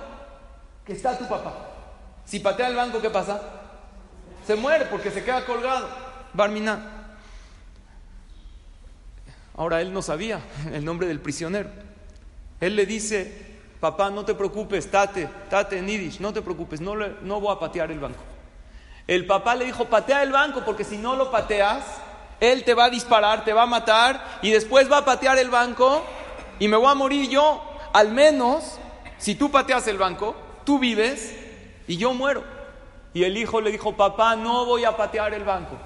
Speaker 1: que está tu papá. Si patea el banco, ¿qué pasa? Se muere porque se queda colgado. Barmina. Ahora él no sabía el nombre del prisionero. Él le dice, papá, no te preocupes, tate, tate en Yiddish, no te preocupes, no, no voy a patear el banco. El papá le dijo, patea el banco, porque si no lo pateas, él te va a disparar, te va a matar, y después va a patear el banco, y me voy a morir yo. Al menos, si tú pateas el banco, tú vives, y yo muero. Y el hijo le dijo, papá, no voy a patear el banco.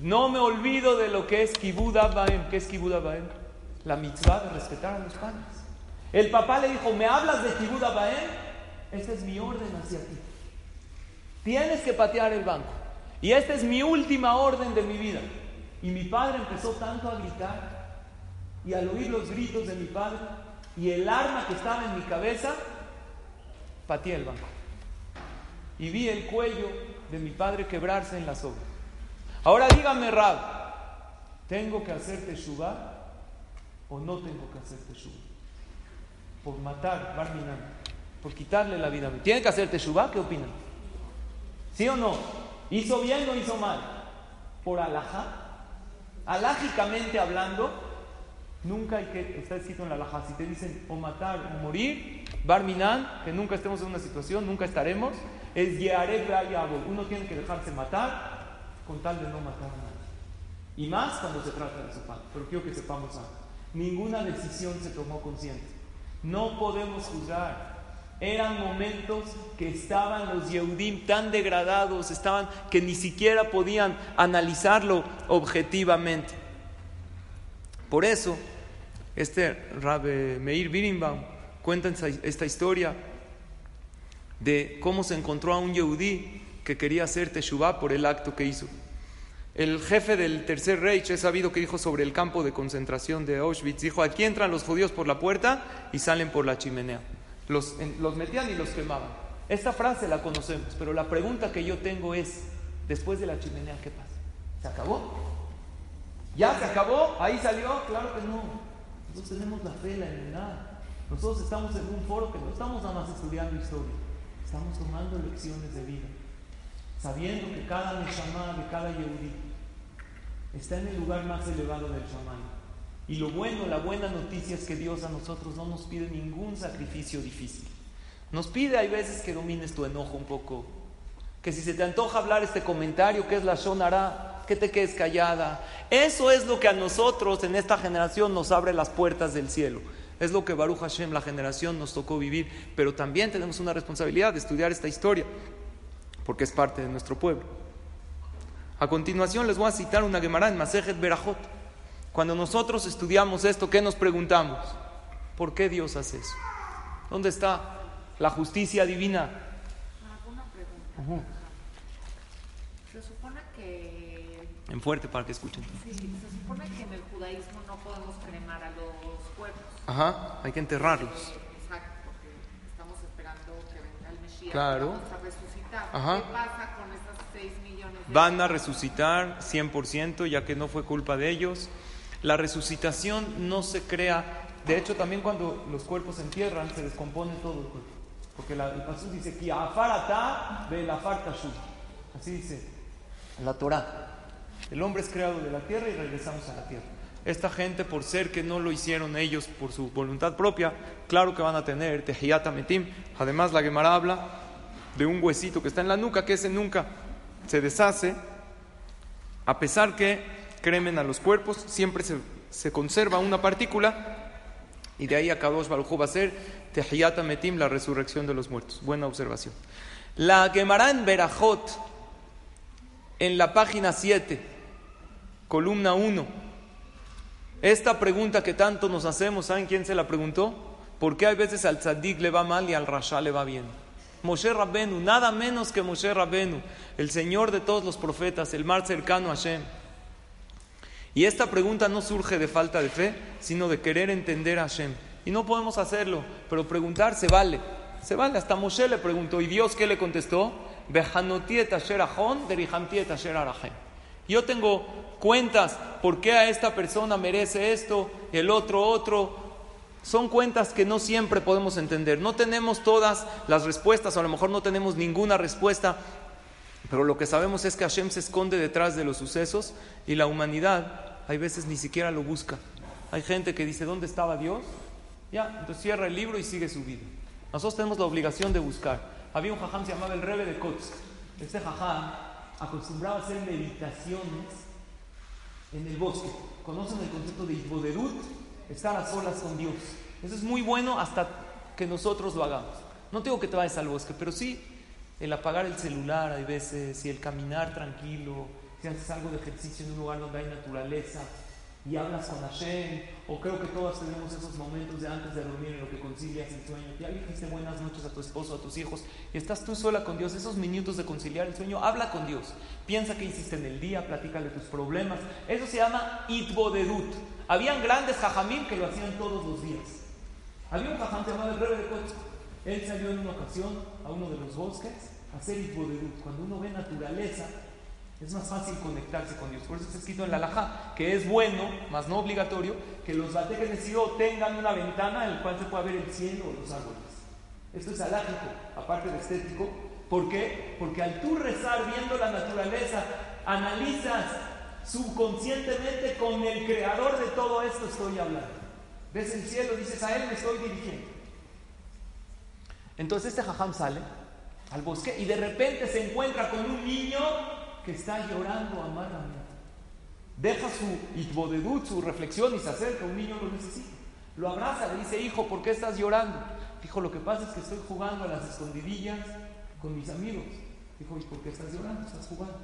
Speaker 1: No me olvido de lo que es Kibud Baem. ¿Qué es Kibud Baem? La mitzvah de respetar a los padres. El papá le dijo, ¿me hablas de Kibud Baem? Esta es mi orden hacia ti. Tienes que patear el banco. Y esta es mi última orden de mi vida. Y mi padre empezó tanto a gritar. Y al oír los gritos de mi padre y el arma que estaba en mi cabeza, pateé el banco. Y vi el cuello de mi padre quebrarse en la soga. Ahora dígame, Rab, ¿tengo que hacer teshuva o no tengo que hacer teshuva? Por matar, Barminan, por quitarle la vida. ¿Tiene que hacer teshuva? ¿Qué opinan? ¿Sí o no? ¿Hizo bien o hizo mal? Por alajá. Alágicamente hablando, nunca hay que, está escrito en la alajá, si te dicen o matar o morir, Barminan, que nunca estemos en una situación, nunca estaremos, es Yeareb Uno tiene que dejarse matar con tal de no matar a nadie. Y más cuando se trata de su padre. Pero quiero que sepamos algo. Ninguna decisión se tomó consciente. No podemos juzgar. Eran momentos que estaban los Yehudim tan degradados, estaban que ni siquiera podían analizarlo objetivamente. Por eso, este Rabbe Meir Birimbaum cuenta esta historia de cómo se encontró a un Yehudí que quería hacer Teshuvah por el acto que hizo. El jefe del Tercer Reich es sabido que dijo sobre el campo de concentración de Auschwitz, dijo, aquí entran los judíos por la puerta y salen por la chimenea. Los, metían y los quemaban. Esta frase la conocemos, pero la pregunta que yo tengo es, después de la chimenea, ¿qué pasa? ¿Se acabó? ¿Ya se acabó? ¿Ahí salió? Claro que no. Nosotros tenemos la fe, la nada. Nosotros estamos en un foro que no estamos nada más estudiando historia, estamos tomando lecciones de vida sabiendo que cada Neshama de cada Yehudi está en el lugar más elevado del Shaman. Y lo bueno, la buena noticia es que Dios a nosotros no nos pide ningún sacrificio difícil. Nos pide, hay veces que domines tu enojo un poco, Que si se te antoja hablar este comentario, que es la Shonara, que te quedes callada. Eso es lo que a nosotros en esta generación nos abre las puertas del cielo. Es lo que Baruch Hashem, la generación, nos tocó vivir. Pero también tenemos una responsabilidad de estudiar esta historia, porque es parte de nuestro pueblo. A continuación les voy a citar una Gemara en Masejet Berajot. Cuando nosotros estudiamos esto, ¿qué nos preguntamos? ¿Por qué Dios hace eso? ¿Dónde está la justicia divina?
Speaker 2: ¿Alguna pregunta? Se supone que...
Speaker 1: En fuerte para que escuchen.
Speaker 2: Sí, se supone que en el judaísmo no podemos cremar a los cuerpos.
Speaker 1: Ajá, hay que enterrarlos.
Speaker 2: Exacto, porque estamos esperando que venga el Mesías.
Speaker 1: Claro.
Speaker 2: Vamos a resucitar.
Speaker 1: Ajá.
Speaker 2: ¿Qué pasa con esas 6 millones de
Speaker 1: Van a resucitar 100%, ya que no fue culpa de ellos. La resucitación no se crea. De hecho, también cuando los cuerpos se entierran, se descompone todo el cuerpo. Porque la, el pasú dice. Así dice la Torah. El hombre es creado de la tierra y regresamos a la tierra. Esta gente, por ser que no lo hicieron ellos por su voluntad propia, claro que van a tener tehiyata metim. Además, la Gemara habla de un huesito que está en la nuca, que ese nunca se deshace, a pesar que cremen a los cuerpos, siempre se, se conserva una partícula, y de ahí a Kadosh Baruj va a ser tehiyata metim, la resurrección de los muertos. Buena observación. La Gemara en Berajot, en la página 7, columna 1. Esta pregunta que tanto nos hacemos, ¿saben quién se la preguntó? ¿Por qué hay veces al tzadik le va mal y al rasha le va bien? Moshe Rabbenu, nada menos que Moshe Rabbenu, el Señor de todos los profetas, el más cercano a Hashem. Y esta pregunta no surge de falta de fe, sino de querer entender a Hashem. Y no podemos hacerlo, pero preguntar se vale. Se vale, hasta Moshe le preguntó, ¿y Dios qué le contestó? Yo tengo cuentas por qué a esta persona merece esto, el otro otro. Son cuentas que no siempre podemos entender. No tenemos todas las respuestas, o a lo mejor no tenemos ninguna respuesta, pero lo que sabemos es que Hashem se esconde detrás de los sucesos y la humanidad hay veces ni siquiera lo busca. Hay gente que dice, ¿dónde estaba Dios? Ya, entonces cierra el libro y sigue su vida. Nosotros tenemos la obligación de buscar. Había un jajam, se llamaba el Rebe de Kotsk. Este jajam acostumbraba a hacer meditaciones en el bosque. ¿Conocen el concepto de Itboderut? Estar a solas con Dios. Eso es muy bueno hasta que nosotros lo hagamos. No tengo que te vayas al bosque, pero sí el apagar el celular hay veces, y el caminar tranquilo, si haces algo de ejercicio en un lugar donde hay naturaleza y hablas con Hashem, o creo que todos tenemos esos momentos de antes de dormir en lo que concilias el sueño, ya dijiste buenas noches a tu esposo, a tus hijos, y estás tú sola con Dios, esos minutos de conciliar el sueño, habla con Dios, piensa qué hiciste en el día, platícale tus problemas, eso se llama itboderut. Habían grandes jajamim que lo hacían todos los días. Había un jajam llamado el Rebe de. Él salió en una ocasión a uno de los bosques a hacer itboderut. Cuando uno ve naturaleza, es más fácil conectarse con Dios. Por eso está escrito en la Alajá que es bueno, más no obligatorio, que los batejes tengan una ventana en la cual se pueda ver el cielo o los árboles. Esto es alágico, aparte de estético. ¿Por qué? Porque al tú rezar viendo la naturaleza, analizas subconscientemente con el creador de todo esto estoy hablando. Ves el cielo, dices a él me estoy dirigiendo. Entonces este jajam sale al bosque y de repente se encuentra con un niño que está llorando amargamente. Deja su itbodedut, su reflexión y se acerca, un niño lo necesita. Lo abraza, le dice, hijo, ¿por qué estás llorando? Dijo, lo que pasa es que estoy jugando a las escondidillas con mis amigos. Dijo, ¿y por qué estás llorando? Estás jugando.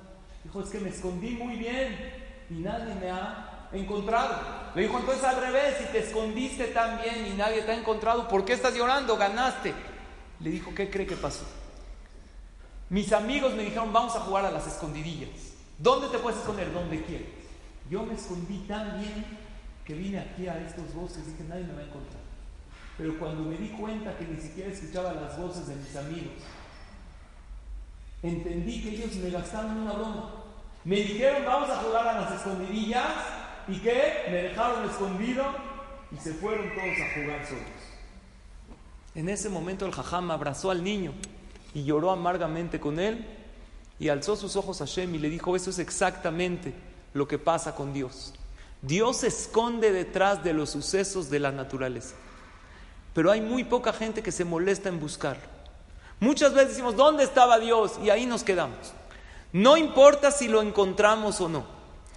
Speaker 1: Dijo, es que me escondí muy bien y nadie me ha encontrado. Le dijo, entonces al revés, si te escondiste tan bien y nadie te ha encontrado, ¿por qué estás llorando? Ganaste. Le dijo, ¿qué cree que pasó? Mis amigos me dijeron, vamos a jugar a las escondidillas. ¿Dónde te puedes esconder? Donde quieras. Yo me escondí tan bien que vine aquí a estos bosques y dije, nadie me va a encontrar. Pero cuando me di cuenta que ni siquiera escuchaba las voces de mis amigos, entendí que ellos me gastaron una broma. Me dijeron, vamos a jugar a las escondidillas. ¿Y qué? Me dejaron escondido y se fueron todos a jugar solos. En ese momento el jajam abrazó al niño y lloró amargamente con él y alzó sus ojos a Shem y le dijo, eso es exactamente lo que pasa con Dios. Dios se esconde detrás de los sucesos de la naturaleza, pero hay muy poca gente que se molesta en buscarlo. Muchas veces decimos, ¿dónde estaba Dios? Y ahí nos quedamos. No importa si lo encontramos o no.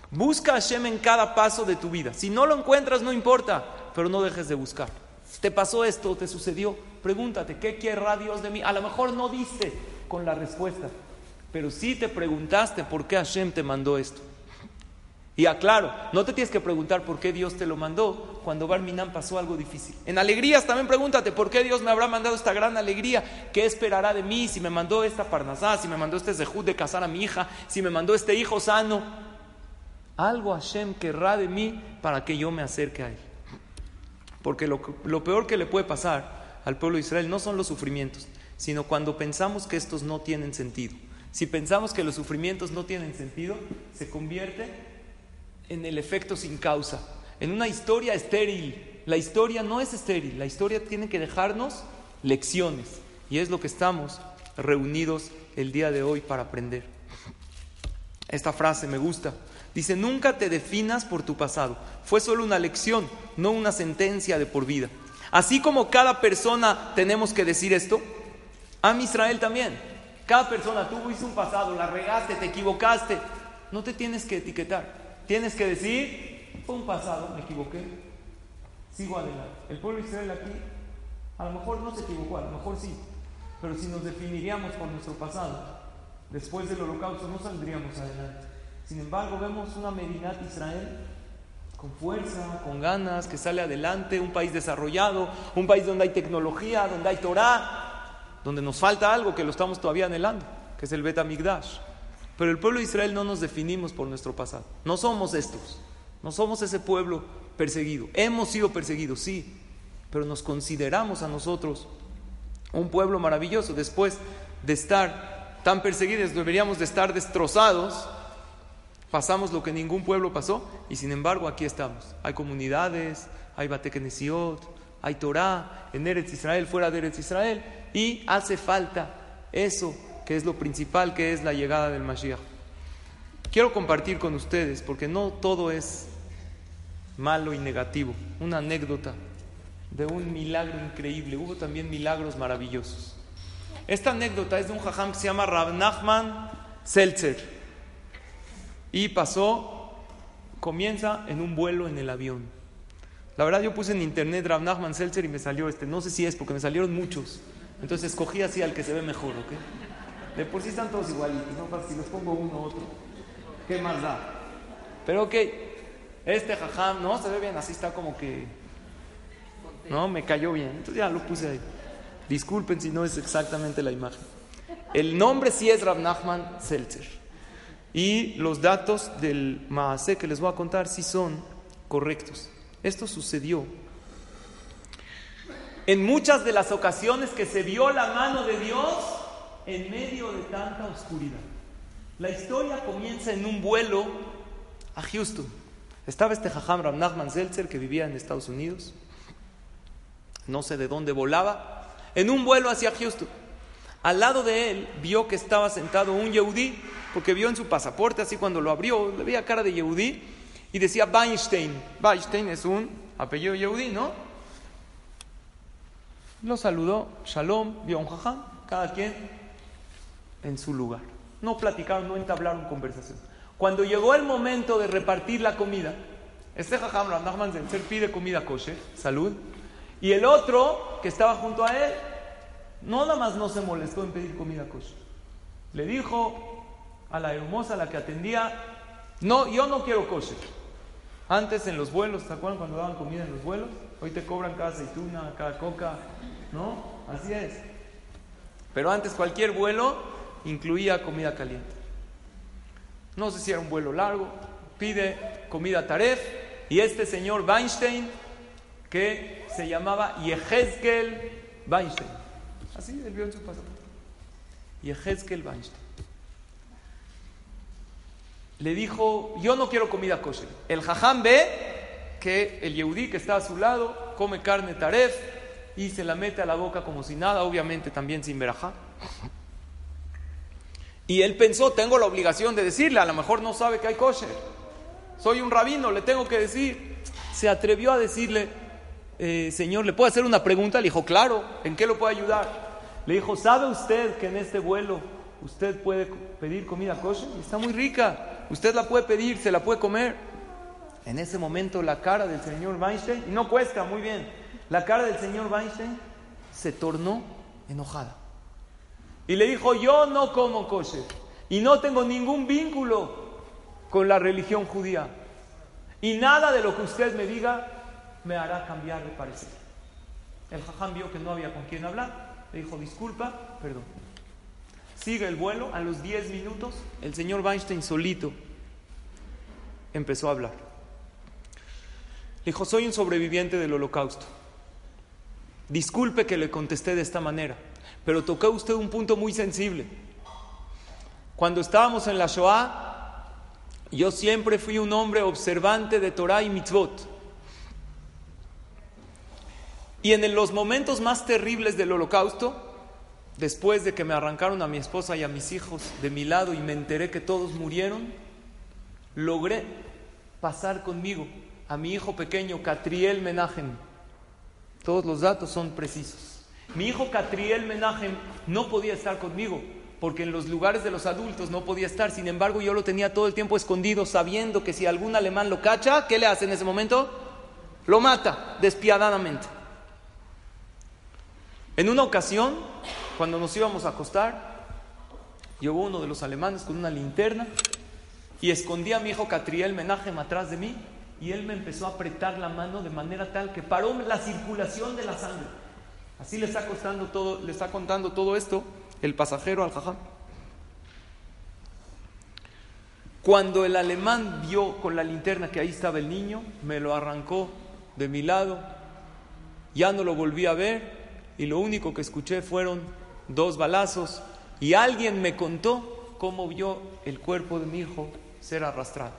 Speaker 1: Busca a Hashem en cada paso de tu vida. Si no lo encuentras, no importa, pero no dejes de buscar. ¿Te pasó esto? ¿Te sucedió? Pregúntate, ¿qué querrá Dios de mí? A lo mejor no diste con la respuesta, pero sí te preguntaste por qué Hashem te mandó esto. Y aclaro, no te tienes que preguntar por qué Dios te lo mandó cuando Barminan pasó algo difícil. En alegrías también pregúntate por qué Dios me habrá mandado esta gran alegría. ¿Qué esperará de mí si me mandó esta parnasá, si me mandó este zehut de casar a mi hija, si me mandó este hijo sano? Algo Hashem querrá de mí para que yo me acerque a Él. Porque lo, peor que le puede pasar al pueblo de Israel no son los sufrimientos, sino cuando pensamos que estos no tienen sentido. Si pensamos que los sufrimientos no tienen sentido, se convierte en el efecto sin causa, en una historia estéril. La historia no es estéril, la historia tiene que dejarnos lecciones. Y es lo que estamos reunidos el día de hoy para aprender. Esta frase me gusta. Dice, nunca te definas por tu pasado. Fue solo una lección, no una sentencia de por vida. Así como cada persona tenemos que decir esto, a Israel también. Cada persona, tú hizo un pasado, la regaste, te equivocaste. No te tienes que etiquetar. Tienes que decir, fue un pasado, me equivoqué, sigo adelante. El pueblo de Israel aquí a lo mejor no se equivocó, a lo mejor sí, pero si nos definiríamos por nuestro pasado, después del holocausto no saldríamos adelante. Sin embargo, vemos una Medinat Israel con fuerza, con ganas, que sale adelante, un país desarrollado, un país donde hay tecnología, donde hay Torah, donde nos falta algo que lo estamos todavía anhelando, que es el Bet Amigdash. Pero el pueblo de Israel no nos definimos por nuestro pasado. No somos estos. No somos ese pueblo perseguido. Hemos sido perseguidos, sí, pero nos consideramos a nosotros un pueblo maravilloso. Después de estar tan perseguidos, deberíamos de estar destrozados. Pasamos lo que ningún pueblo pasó y sin embargo aquí estamos. Hay comunidades, hay Batekenesiot, hay Torah en Eretz Israel, fuera de Eretz Israel y hace falta eso que es lo principal, que es la llegada del Mashiach. Quiero compartir con ustedes, porque no todo es malo y negativo, una anécdota de un milagro increíble. Hubo también milagros maravillosos. Esta anécdota es de un jajam que se llama Rab Nachman Seltzer. Y pasó, comienza en un vuelo en el avión. La verdad yo puse en internet Rab Nachman Seltzer y me salió este. No sé si es porque me salieron muchos. Entonces escogí así al que se ve mejor, ¿ok? De por sí están todos igualitos, ¿no? Si los pongo uno u otro, ¿qué más da? Pero ok, este jajam, ¿no? Se ve bien, así está como que. ¿No? Me cayó bien. Entonces ya lo puse ahí. Disculpen si no es exactamente la imagen. El nombre sí es Rav Nachman Seltzer. Y los datos del Maasé que les voy a contar sí son correctos. Esto sucedió en muchas de las ocasiones que se vio la mano de Dios en medio de tanta oscuridad. La historia comienza en un vuelo a Houston. Estaba este jajam Ram Nachman Seltzer que vivía en Estados Unidos. No sé de dónde volaba. En un vuelo hacia Houston. Al lado de él vio que estaba sentado un Yehudí, porque vio en su pasaporte, así cuando lo abrió, le veía cara de Yehudí y decía Weinstein. Weinstein es un apellido Yehudí, ¿no? Lo saludó, Shalom, vio un jajam, cada quien en su lugar. No platicaron, no entablaron conversación. Cuando llegó el momento de repartir la comida, este jajam Nachman Zenzer pide comida kosher, salud, y el otro que estaba junto a él, no nada más no se molestó en pedir comida kosher. Le dijo a la hermosa, la que atendía, no, yo no quiero kosher. Antes en los vuelos, ¿te acuerdan cuando daban comida en los vuelos? Hoy te cobran cada aceituna, cada coca, ¿no? Así es. Pero antes cualquier vuelo incluía comida caliente. No sé si era un vuelo largo, pide comida taref y este señor Weinstein, que se llamaba Yehezkel Weinstein, así él vio en su pasaporte, Yehezkel Weinstein, le dijo, yo no quiero comida kosher. El jajam ve que el yehudí que está a su lado come carne taref y se la mete a la boca como si nada, obviamente también sin verajá. Y él pensó, tengo la obligación de decirle, a lo mejor no sabe que hay kosher. Soy un rabino, le tengo que decir. Se atrevió a decirle, eh, Señor, ¿le puedo hacer una pregunta? Le dijo, claro, ¿en qué lo puedo ayudar? Le dijo, ¿sabe usted que en este vuelo usted puede pedir comida kosher? Está muy rica. Usted la puede pedir, se la puede comer. En ese momento la cara del señor Weinstein, y no cuesta, muy bien, la cara del señor Weinstein se tornó enojada. Y le dijo, yo no como kosher y no tengo ningún vínculo con la religión judía. Y nada de lo que usted me diga me hará cambiar de parecer. El jajam vio que no había con quién hablar. Le dijo, disculpa, perdón. Sigue el vuelo. A los 10 minutos, el señor Weinstein solito empezó a hablar. Le dijo, soy un sobreviviente del holocausto. Disculpe que le contesté de esta manera, pero tocó usted un punto muy sensible. Cuando estábamos en la Shoah, yo siempre fui un hombre observante de Torah y mitzvot. Y en los momentos más terribles del holocausto, después de que me arrancaron a mi esposa y a mis hijos de mi lado y me enteré que todos murieron, logré pasar conmigo a mi hijo pequeño, Catriel Menajem. Todos los datos son precisos. Mi hijo Catriel Menajem no podía estar conmigo porque en los lugares de los adultos no podía estar. Sin embargo, yo lo tenía todo el tiempo escondido, sabiendo que si algún alemán lo cacha, ¿qué le hace en ese momento? Lo mata despiadadamente. En una ocasión, cuando nos íbamos a acostar, llegó uno de los alemanes con una linterna y escondía a mi hijo Catriel Menajem atrás de mí y él me empezó a apretar la mano de manera tal que paró la circulación de la sangre. Así le está, todo, le está contando todo esto el pasajero al jajam. Cuando el alemán vio con la linterna que ahí estaba el niño, me lo arrancó de mi lado, ya no lo volví a ver y lo único que escuché fueron dos balazos y alguien me contó cómo vio el cuerpo de mi hijo ser arrastrado.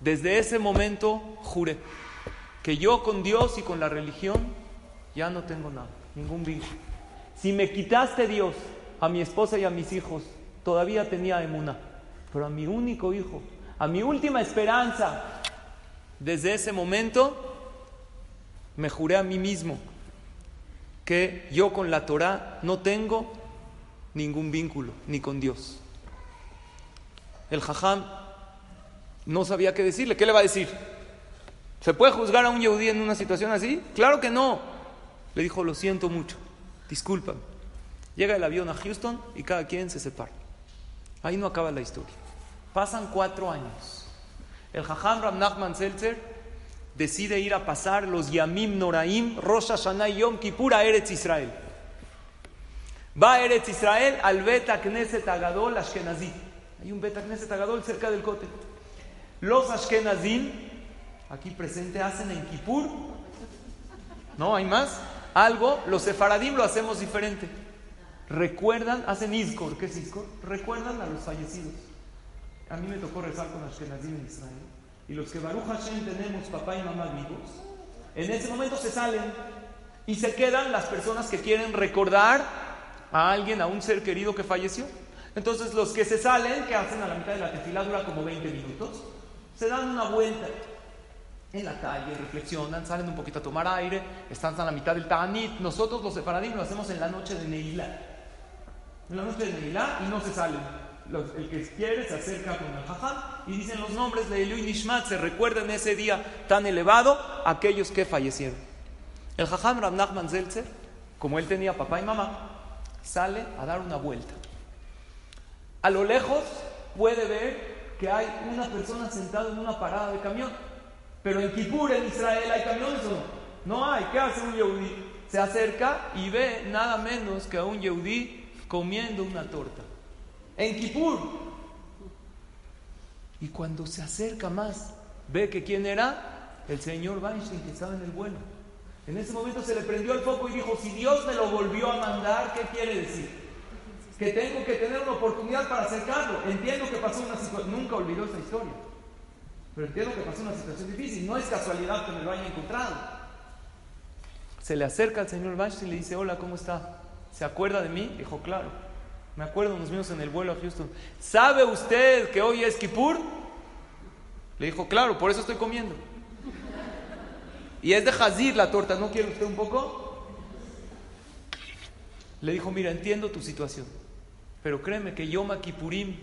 Speaker 1: Desde ese momento juré que yo con Dios y con la religión ya no tengo nada, ningún vínculo. Si me quitaste Dios, a mi esposa y a mis hijos, todavía tenía emuna, pero a mi único hijo, a mi última esperanza, desde ese momento me juré a mí mismo que yo con la Torah no tengo ningún vínculo, ni con Dios. El jajam no sabía qué decirle. ¿Qué le va a decir? ¿Se puede juzgar a un yehudí en una situación así? Claro que no. Le dijo, lo siento mucho, discúlpame. Llega el avión a Houston y cada quien se separa. Ahí no acaba la historia. Pasan cuatro años. El jajam Ram Nachman Seltzer decide ir a pasar los Yamim Noraim, Rosh Hashanah Yom Kippur a Eretz Israel. Va a Eretz Israel al Bet Knesset Agadol Ashkenazí. Hay un Bet Knesset Agadol cerca del Kote. Los Ashkenazim, aquí presente, hacen en Kippur. ¿No? ¿Hay más? Algo, los Sefaradim lo hacemos diferente. Recuerdan, hacen Izkor. ¿Qué es Izkor? Recuerdan a los fallecidos. A mí me tocó rezar con Ashkenazim en Israel y los que Baruch Hashem tenemos papá y mamá vivos, en ese momento se salen y se quedan las personas que quieren recordar a alguien, a un ser querido que falleció. Entonces los que se salen, que hacen a la mitad de la tefila, dura como 20 minutos, se dan una vuelta en la calle, reflexionan, salen un poquito a tomar aire, están a la mitad del Ta'anit. Nosotros los separadim lo hacemos en la noche de Neilá. En la noche de Neilá y no se salen el que quiere se acerca con el jajam y dicen los nombres de y Nishmat, se recuerdan ese día tan elevado aquellos que fallecieron. El jajam Ram Nachman Zeltzer, como él tenía papá y mamá, sale a dar una vuelta. A lo lejos puede ver que hay una persona sentada en una parada de camión. Pero en Kippur, en Israel, ¿hay camiones o no? No hay. ¿Qué hace un yehudí? Se acerca y ve nada menos que a un yehudí comiendo una torta en Kippur. Y cuando se acerca más, ve que quién era el señor Weinstein que estaba en el vuelo. En ese momento se le prendió el foco y dijo, si Dios me lo volvió a mandar, ¿qué quiere decir? Que tengo que tener una oportunidad para acercarlo. Entiendo que pasó una situación, nunca olvidó esa historia, pero entiendo que pasó una situación difícil. No es casualidad que me lo haya encontrado. Se le acerca al señor Weinstein y le dice, hola, ¿cómo está? ¿Se acuerda de mí? Dijo, claro. Me acuerdo nos vimos en el vuelo a Houston. ¿Sabe usted que hoy es Kippur? Le dijo, claro, por eso estoy comiendo. Y es de Hazir la torta, ¿no quiere usted un poco? le dijo, mira, entiendo tu situación, pero créeme que Yom Kippurim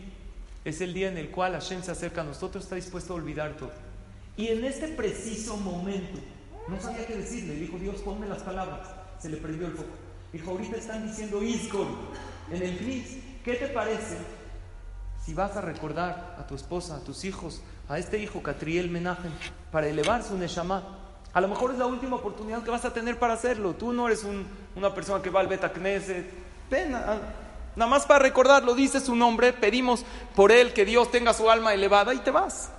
Speaker 1: es el día en el cual Hashem se acerca a nosotros, está dispuesto a olvidar todo. Y en este preciso momento, no sabía qué decirle, dijo, Dios, ponme las palabras. Se le prendió el foco. Dijo, ahorita están diciendo Iskor en el Cris. ¿Qué te parece si vas a recordar a tu esposa, a tus hijos, a este hijo Catriel Menajem, para elevar su Neshama? A lo mejor es la última oportunidad que vas a tener para hacerlo. Tú no eres una persona que va al Beta Knesset. Nada más para recordarlo, dice su nombre, pedimos por él que Dios tenga su alma elevada y te vas.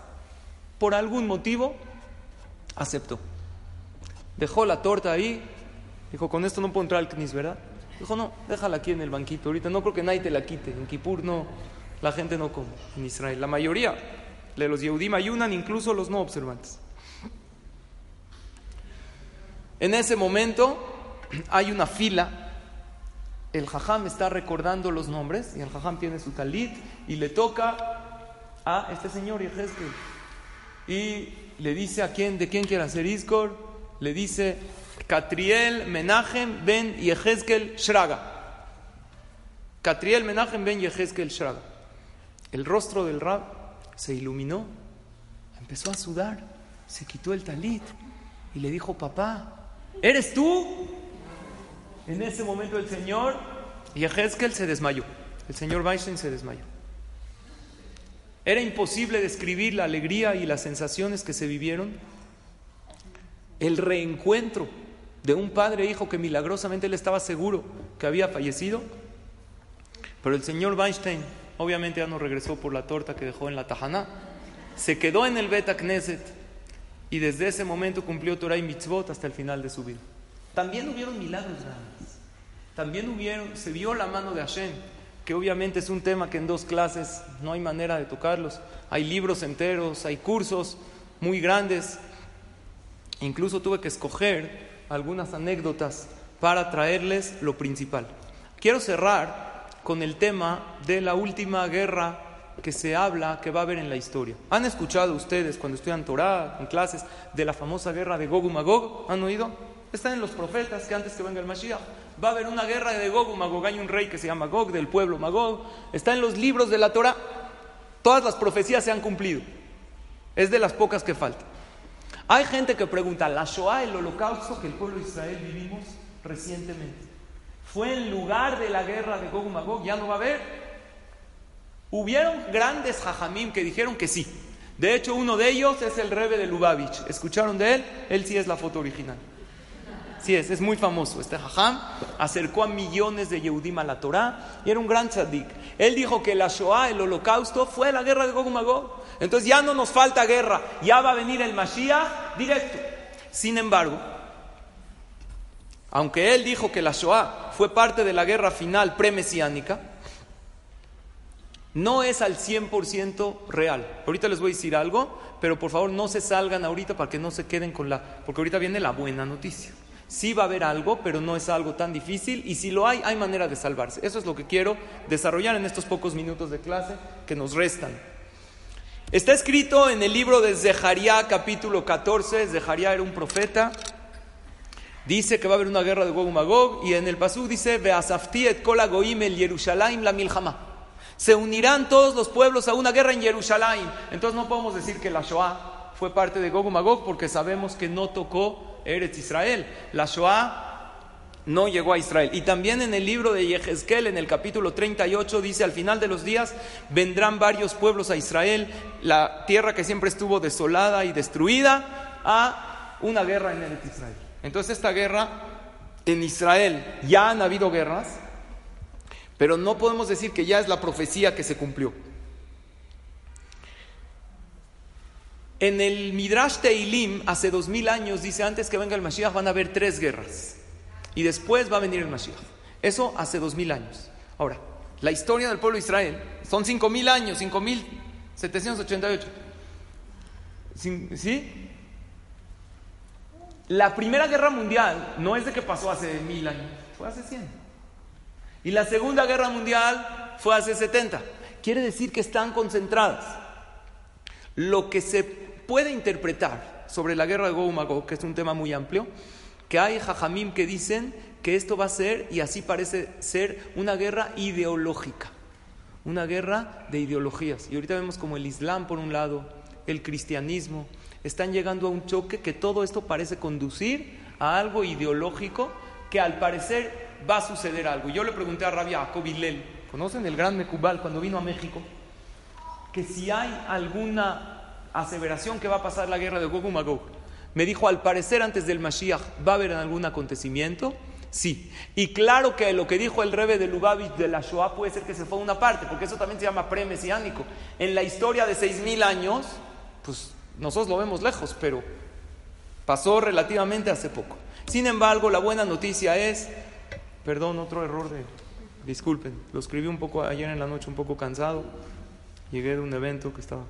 Speaker 1: Por algún motivo, aceptó. Dejó la torta ahí, dijo, con esto no puedo entrar al Knis, ¿verdad? Dijo, no, déjala aquí en el banquito ahorita, no creo que nadie te la quite. En Kippur no, la gente no come, en Israel. La mayoría de los Yehudim ayunan, incluso los no observantes. En ese momento hay una fila, el jajam está recordando los nombres y el jajam tiene su talit y le toca a este señor Yehezkel y le dice a quién, de quién quiere hacer Iskor, le dice Catriel Menachem ben Yehezkel Shraga. Catriel Menachem ben Yehezkel Shraga. El rostro del rab se iluminó, empezó a sudar, se quitó el talit y le dijo, papá, ¿eres tú? En ese momento el señor Yehezkel se desmayó. El señor Weinstein se desmayó. Era imposible describir la alegría y las sensaciones que se vivieron. El reencuentro de un padre e hijo que milagrosamente él estaba seguro que había fallecido. Pero el señor Weinstein obviamente ya no regresó por la torta que dejó en la Tajana. Se quedó en el Beta Knesset y desde ese momento cumplió Torah y Mitzvot hasta el final de su vida. También hubieron milagros grandes. También hubieron, se vio la mano de Hashem que obviamente es un tema que en dos clases no hay manera de tocarlos. Hay libros enteros, hay cursos muy grandes. Incluso tuve que escoger algunas anécdotas para traerles lo principal. Quiero cerrar con el tema de la última guerra que se habla que va a haber en la historia. ¿Han escuchado ustedes cuando estudian Torah, en clases, de la famosa guerra de Gog y Magog? ¿Han oído? Están en los profetas que antes que venga el Mashiach va a haber una guerra de Gog y Magog. Hay un rey que se llama Gog, del pueblo Magog. Está en los libros de la Torah. Todas las profecías se han cumplido. Es de las pocas que faltan. Hay gente que pregunta, ¿la Shoah, el holocausto que el pueblo de Israel vivimos recientemente, fue en lugar de la guerra de Gog y Magog? ¿Ya no va a haber? Hubieron grandes jajamim que dijeron que sí. De hecho, uno de ellos es el rebe de Lubavitch. ¿Escucharon de él? Él sí es la foto original. Sí es, es muy famoso. Este jajam acercó a millones de Yehudim a la Torah y era un gran tzadik. Él dijo que la Shoah, el holocausto, fue la guerra de Gog Magog. Entonces ya no nos falta guerra, ya va a venir el Mashiach directo. Sin embargo, aunque él dijo que la Shoah fue parte de la guerra final premesiánica, no es al 100% real. Ahorita les voy a decir algo, pero por favor no se salgan ahorita para que no se queden con la... Porque ahorita viene la buena noticia. Sí va a haber algo, pero no es algo tan difícil y si lo hay, hay manera de salvarse. Eso es lo que quiero desarrollar en estos pocos minutos de clase que nos restan. Está escrito en el libro de Zeharia capítulo 14, Zeharia era un profeta, dice que va a haber una guerra de Gog y Magog y en el pasú dice, Beasafti et kol goim el Yerushalayim la. Se unirán todos los pueblos a una guerra en Jerusalén. Entonces no podemos decir que la Shoah fue parte de Gog y Magog porque sabemos que no tocó Eretz Israel. La Shoah no llegó a Israel. Y también en el libro de Yehezkel, en el capítulo 38, dice, al final de los días vendrán varios pueblos a Israel, la tierra que siempre estuvo desolada y destruida, a una guerra en Eretz Israel. Entonces esta guerra en Israel, ya han habido guerras, pero no podemos decir que ya es la profecía que se cumplió. En el Midrash Teilim, hace dos mil años, dice antes que venga el Mashiach van a haber tres guerras. Y después va a venir el Mashiach. Eso hace dos mil años. Ahora, la historia del pueblo de Israel son cinco mil años, cinco mil setecientos ochenta y ocho. ¿Sí? La primera guerra mundial no es de que pasó hace mil años, fue hace cien. Y la segunda guerra mundial fue hace setenta. Quiere decir que están concentradas. Lo que se puede interpretar sobre la guerra de Gog Magog, que es un tema muy amplio, que hay jajamim que dicen que esto va a ser, y así parece ser, una guerra ideológica, una guerra de ideologías. Y ahorita vemos como el Islam por un lado, el cristianismo, están llegando a un choque que todo esto parece conducir a algo ideológico que al parecer va a suceder algo. Yo le pregunté a Rabia Jacob ¿conocen el gran Mecubal cuando vino a México? Que si hay alguna aseveración que va a pasar la guerra de Gog Magog. Me dijo, al parecer antes del Mashiach va a haber algún acontecimiento. Sí. Y claro que lo que dijo el rebe de Lubavitch de la Shoah puede ser que se fue a una parte, porque eso también se llama pre-mesiánico. En la historia de 6.000 años, pues nosotros lo vemos lejos, pero pasó relativamente hace poco. Sin embargo, la buena noticia es, perdón, otro error de, disculpen, lo escribí un poco ayer en la noche, un poco cansado. Llegué de un evento que estaba,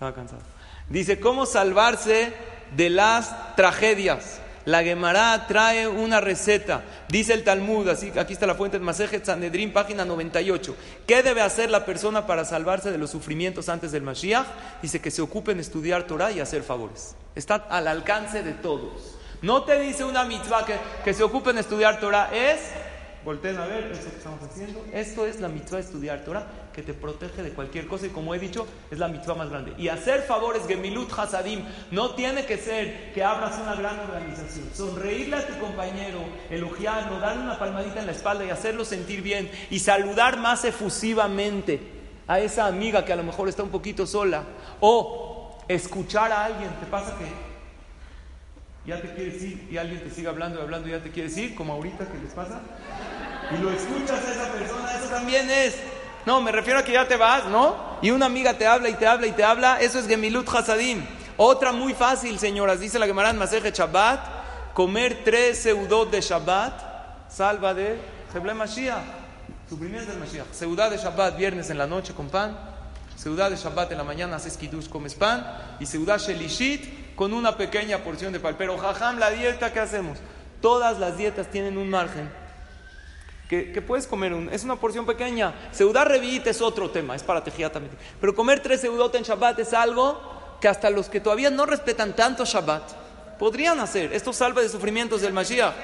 Speaker 1: estaba cansado. Dice, ¿cómo salvarse de las tragedias? La Gemara trae una receta. Dice el Talmud, así aquí está la fuente de Masejet Sanedrín, página 98. ¿Qué debe hacer la persona para salvarse de los sufrimientos antes del Mashiach? Dice que se ocupe en estudiar Torah y hacer favores. Está al alcance de todos. No te dice una mitzvah que, que se ocupe en estudiar Torah, es Volten a ver esto que estamos haciendo. Esto es la mitzvah de estudiar Torah, que te protege de cualquier cosa y como he dicho, es la mitzvah más grande. Y hacer favores, Gemilut Hasadim, no tiene que ser que abras una gran organización. Sonreírle a tu compañero, elogiarlo, darle una palmadita en la espalda y hacerlo sentir bien y saludar más efusivamente a esa amiga que a lo mejor está un poquito sola. O escuchar a alguien. ¿Te pasa que ya te quieres ir y alguien te sigue hablando y hablando y ya te quieres ir, como ahorita que les pasa? y lo escuchas a esa persona, eso también es. No, me refiero a que ya te vas, ¿no? Y una amiga te habla y te habla y te habla, eso es Gemilut Hasadim. Otra muy fácil, señoras, dice la Gemara en Maseje Shabbat, comer tres seudot de Shabbat, salva de Heble Mashiach, sufrimiento del Mashiach. Seudá de Shabbat, viernes en la noche con pan, seudá de Shabbat en la mañana, haces kiddush, comes pan, y seudá Shelishit con una pequeña porción de pan. Pero jajam, la dieta, ¿qué hacemos? Todas las dietas tienen un margen que, puedes comer, un, es una porción pequeña. Seudar revit es otro tema, es para tejía también. Pero comer tres seudot en Shabbat es algo que hasta los que todavía no respetan tanto Shabbat podrían hacer. Esto salva de sufrimientos del Mashiach.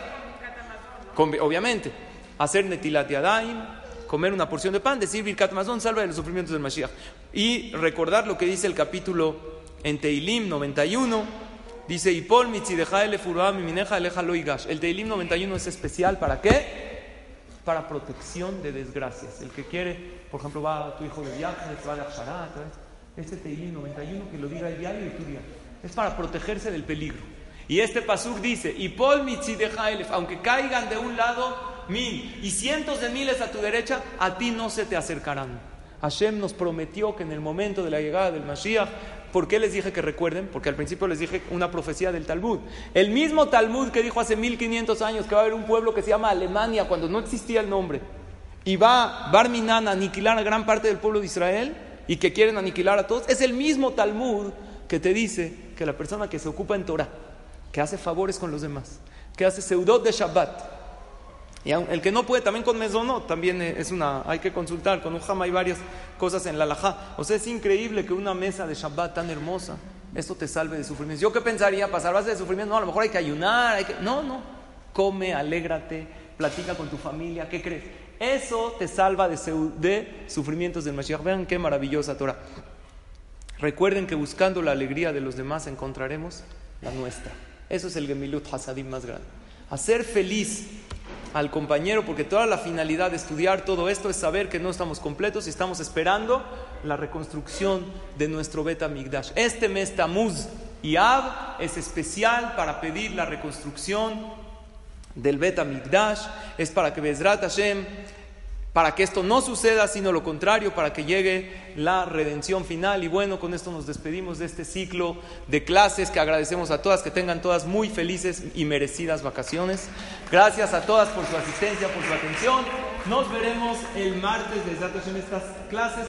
Speaker 1: Obviamente, hacer netilat yadayim, comer una porción de pan, decir birkat mazón, salva de los sufrimientos del Mashiach. Y recordar lo que dice el capítulo en Teilim 91. Dice, Ipol el Teilim 91 es especial, ¿para qué? para protección de desgracias. El que quiere, por ejemplo, va a tu hijo de viaje, se va a Aksharat, este Teilín 91 que lo diga el diario y tu día. Es para protegerse del peligro. Y este pasuk dice, y pol aunque caigan de un lado mil y cientos de miles a tu derecha, a ti no se te acercarán. Hashem nos prometió que en el momento de la llegada del Mashiach ¿Por qué les dije que recuerden? Porque al principio les dije una profecía del Talmud. El mismo Talmud que dijo hace 1500 años que va a haber un pueblo que se llama Alemania cuando no existía el nombre. Y va Barminan a aniquilar a gran parte del pueblo de Israel y que quieren aniquilar a todos. Es el mismo Talmud que te dice que la persona que se ocupa en Torah, que hace favores con los demás, que hace seudot de Shabbat, el que no puede también con no también es una, hay que consultar, con un jama hay varias cosas en la alajá. O sea, es increíble que una mesa de Shabbat tan hermosa, esto te salve de sufrimiento. Yo qué pensaría, pasar base de sufrimiento, no, a lo mejor hay que ayunar, hay que... no, no, come, alégrate, platica con tu familia, ¿qué crees? Eso te salva de, de sufrimientos del Mashiach. Vean qué maravillosa Torah. Recuerden que buscando la alegría de los demás encontraremos la nuestra. Eso es el Gemilut Hasadim más grande. Hacer feliz al compañero, porque toda la finalidad de estudiar todo esto es saber que no estamos completos y estamos esperando la reconstrucción de nuestro Beta Migdash. Este mes Tamuz y Ab es especial para pedir la reconstrucción del Beta Migdash, es para que Bezrat Hashem para que esto no suceda, sino lo contrario, para que llegue la redención final. Y bueno, con esto nos despedimos de este ciclo de clases que agradecemos a todas, que tengan todas muy felices y merecidas vacaciones. Gracias a todas por su asistencia, por su atención. Nos veremos el martes desde en estas clases.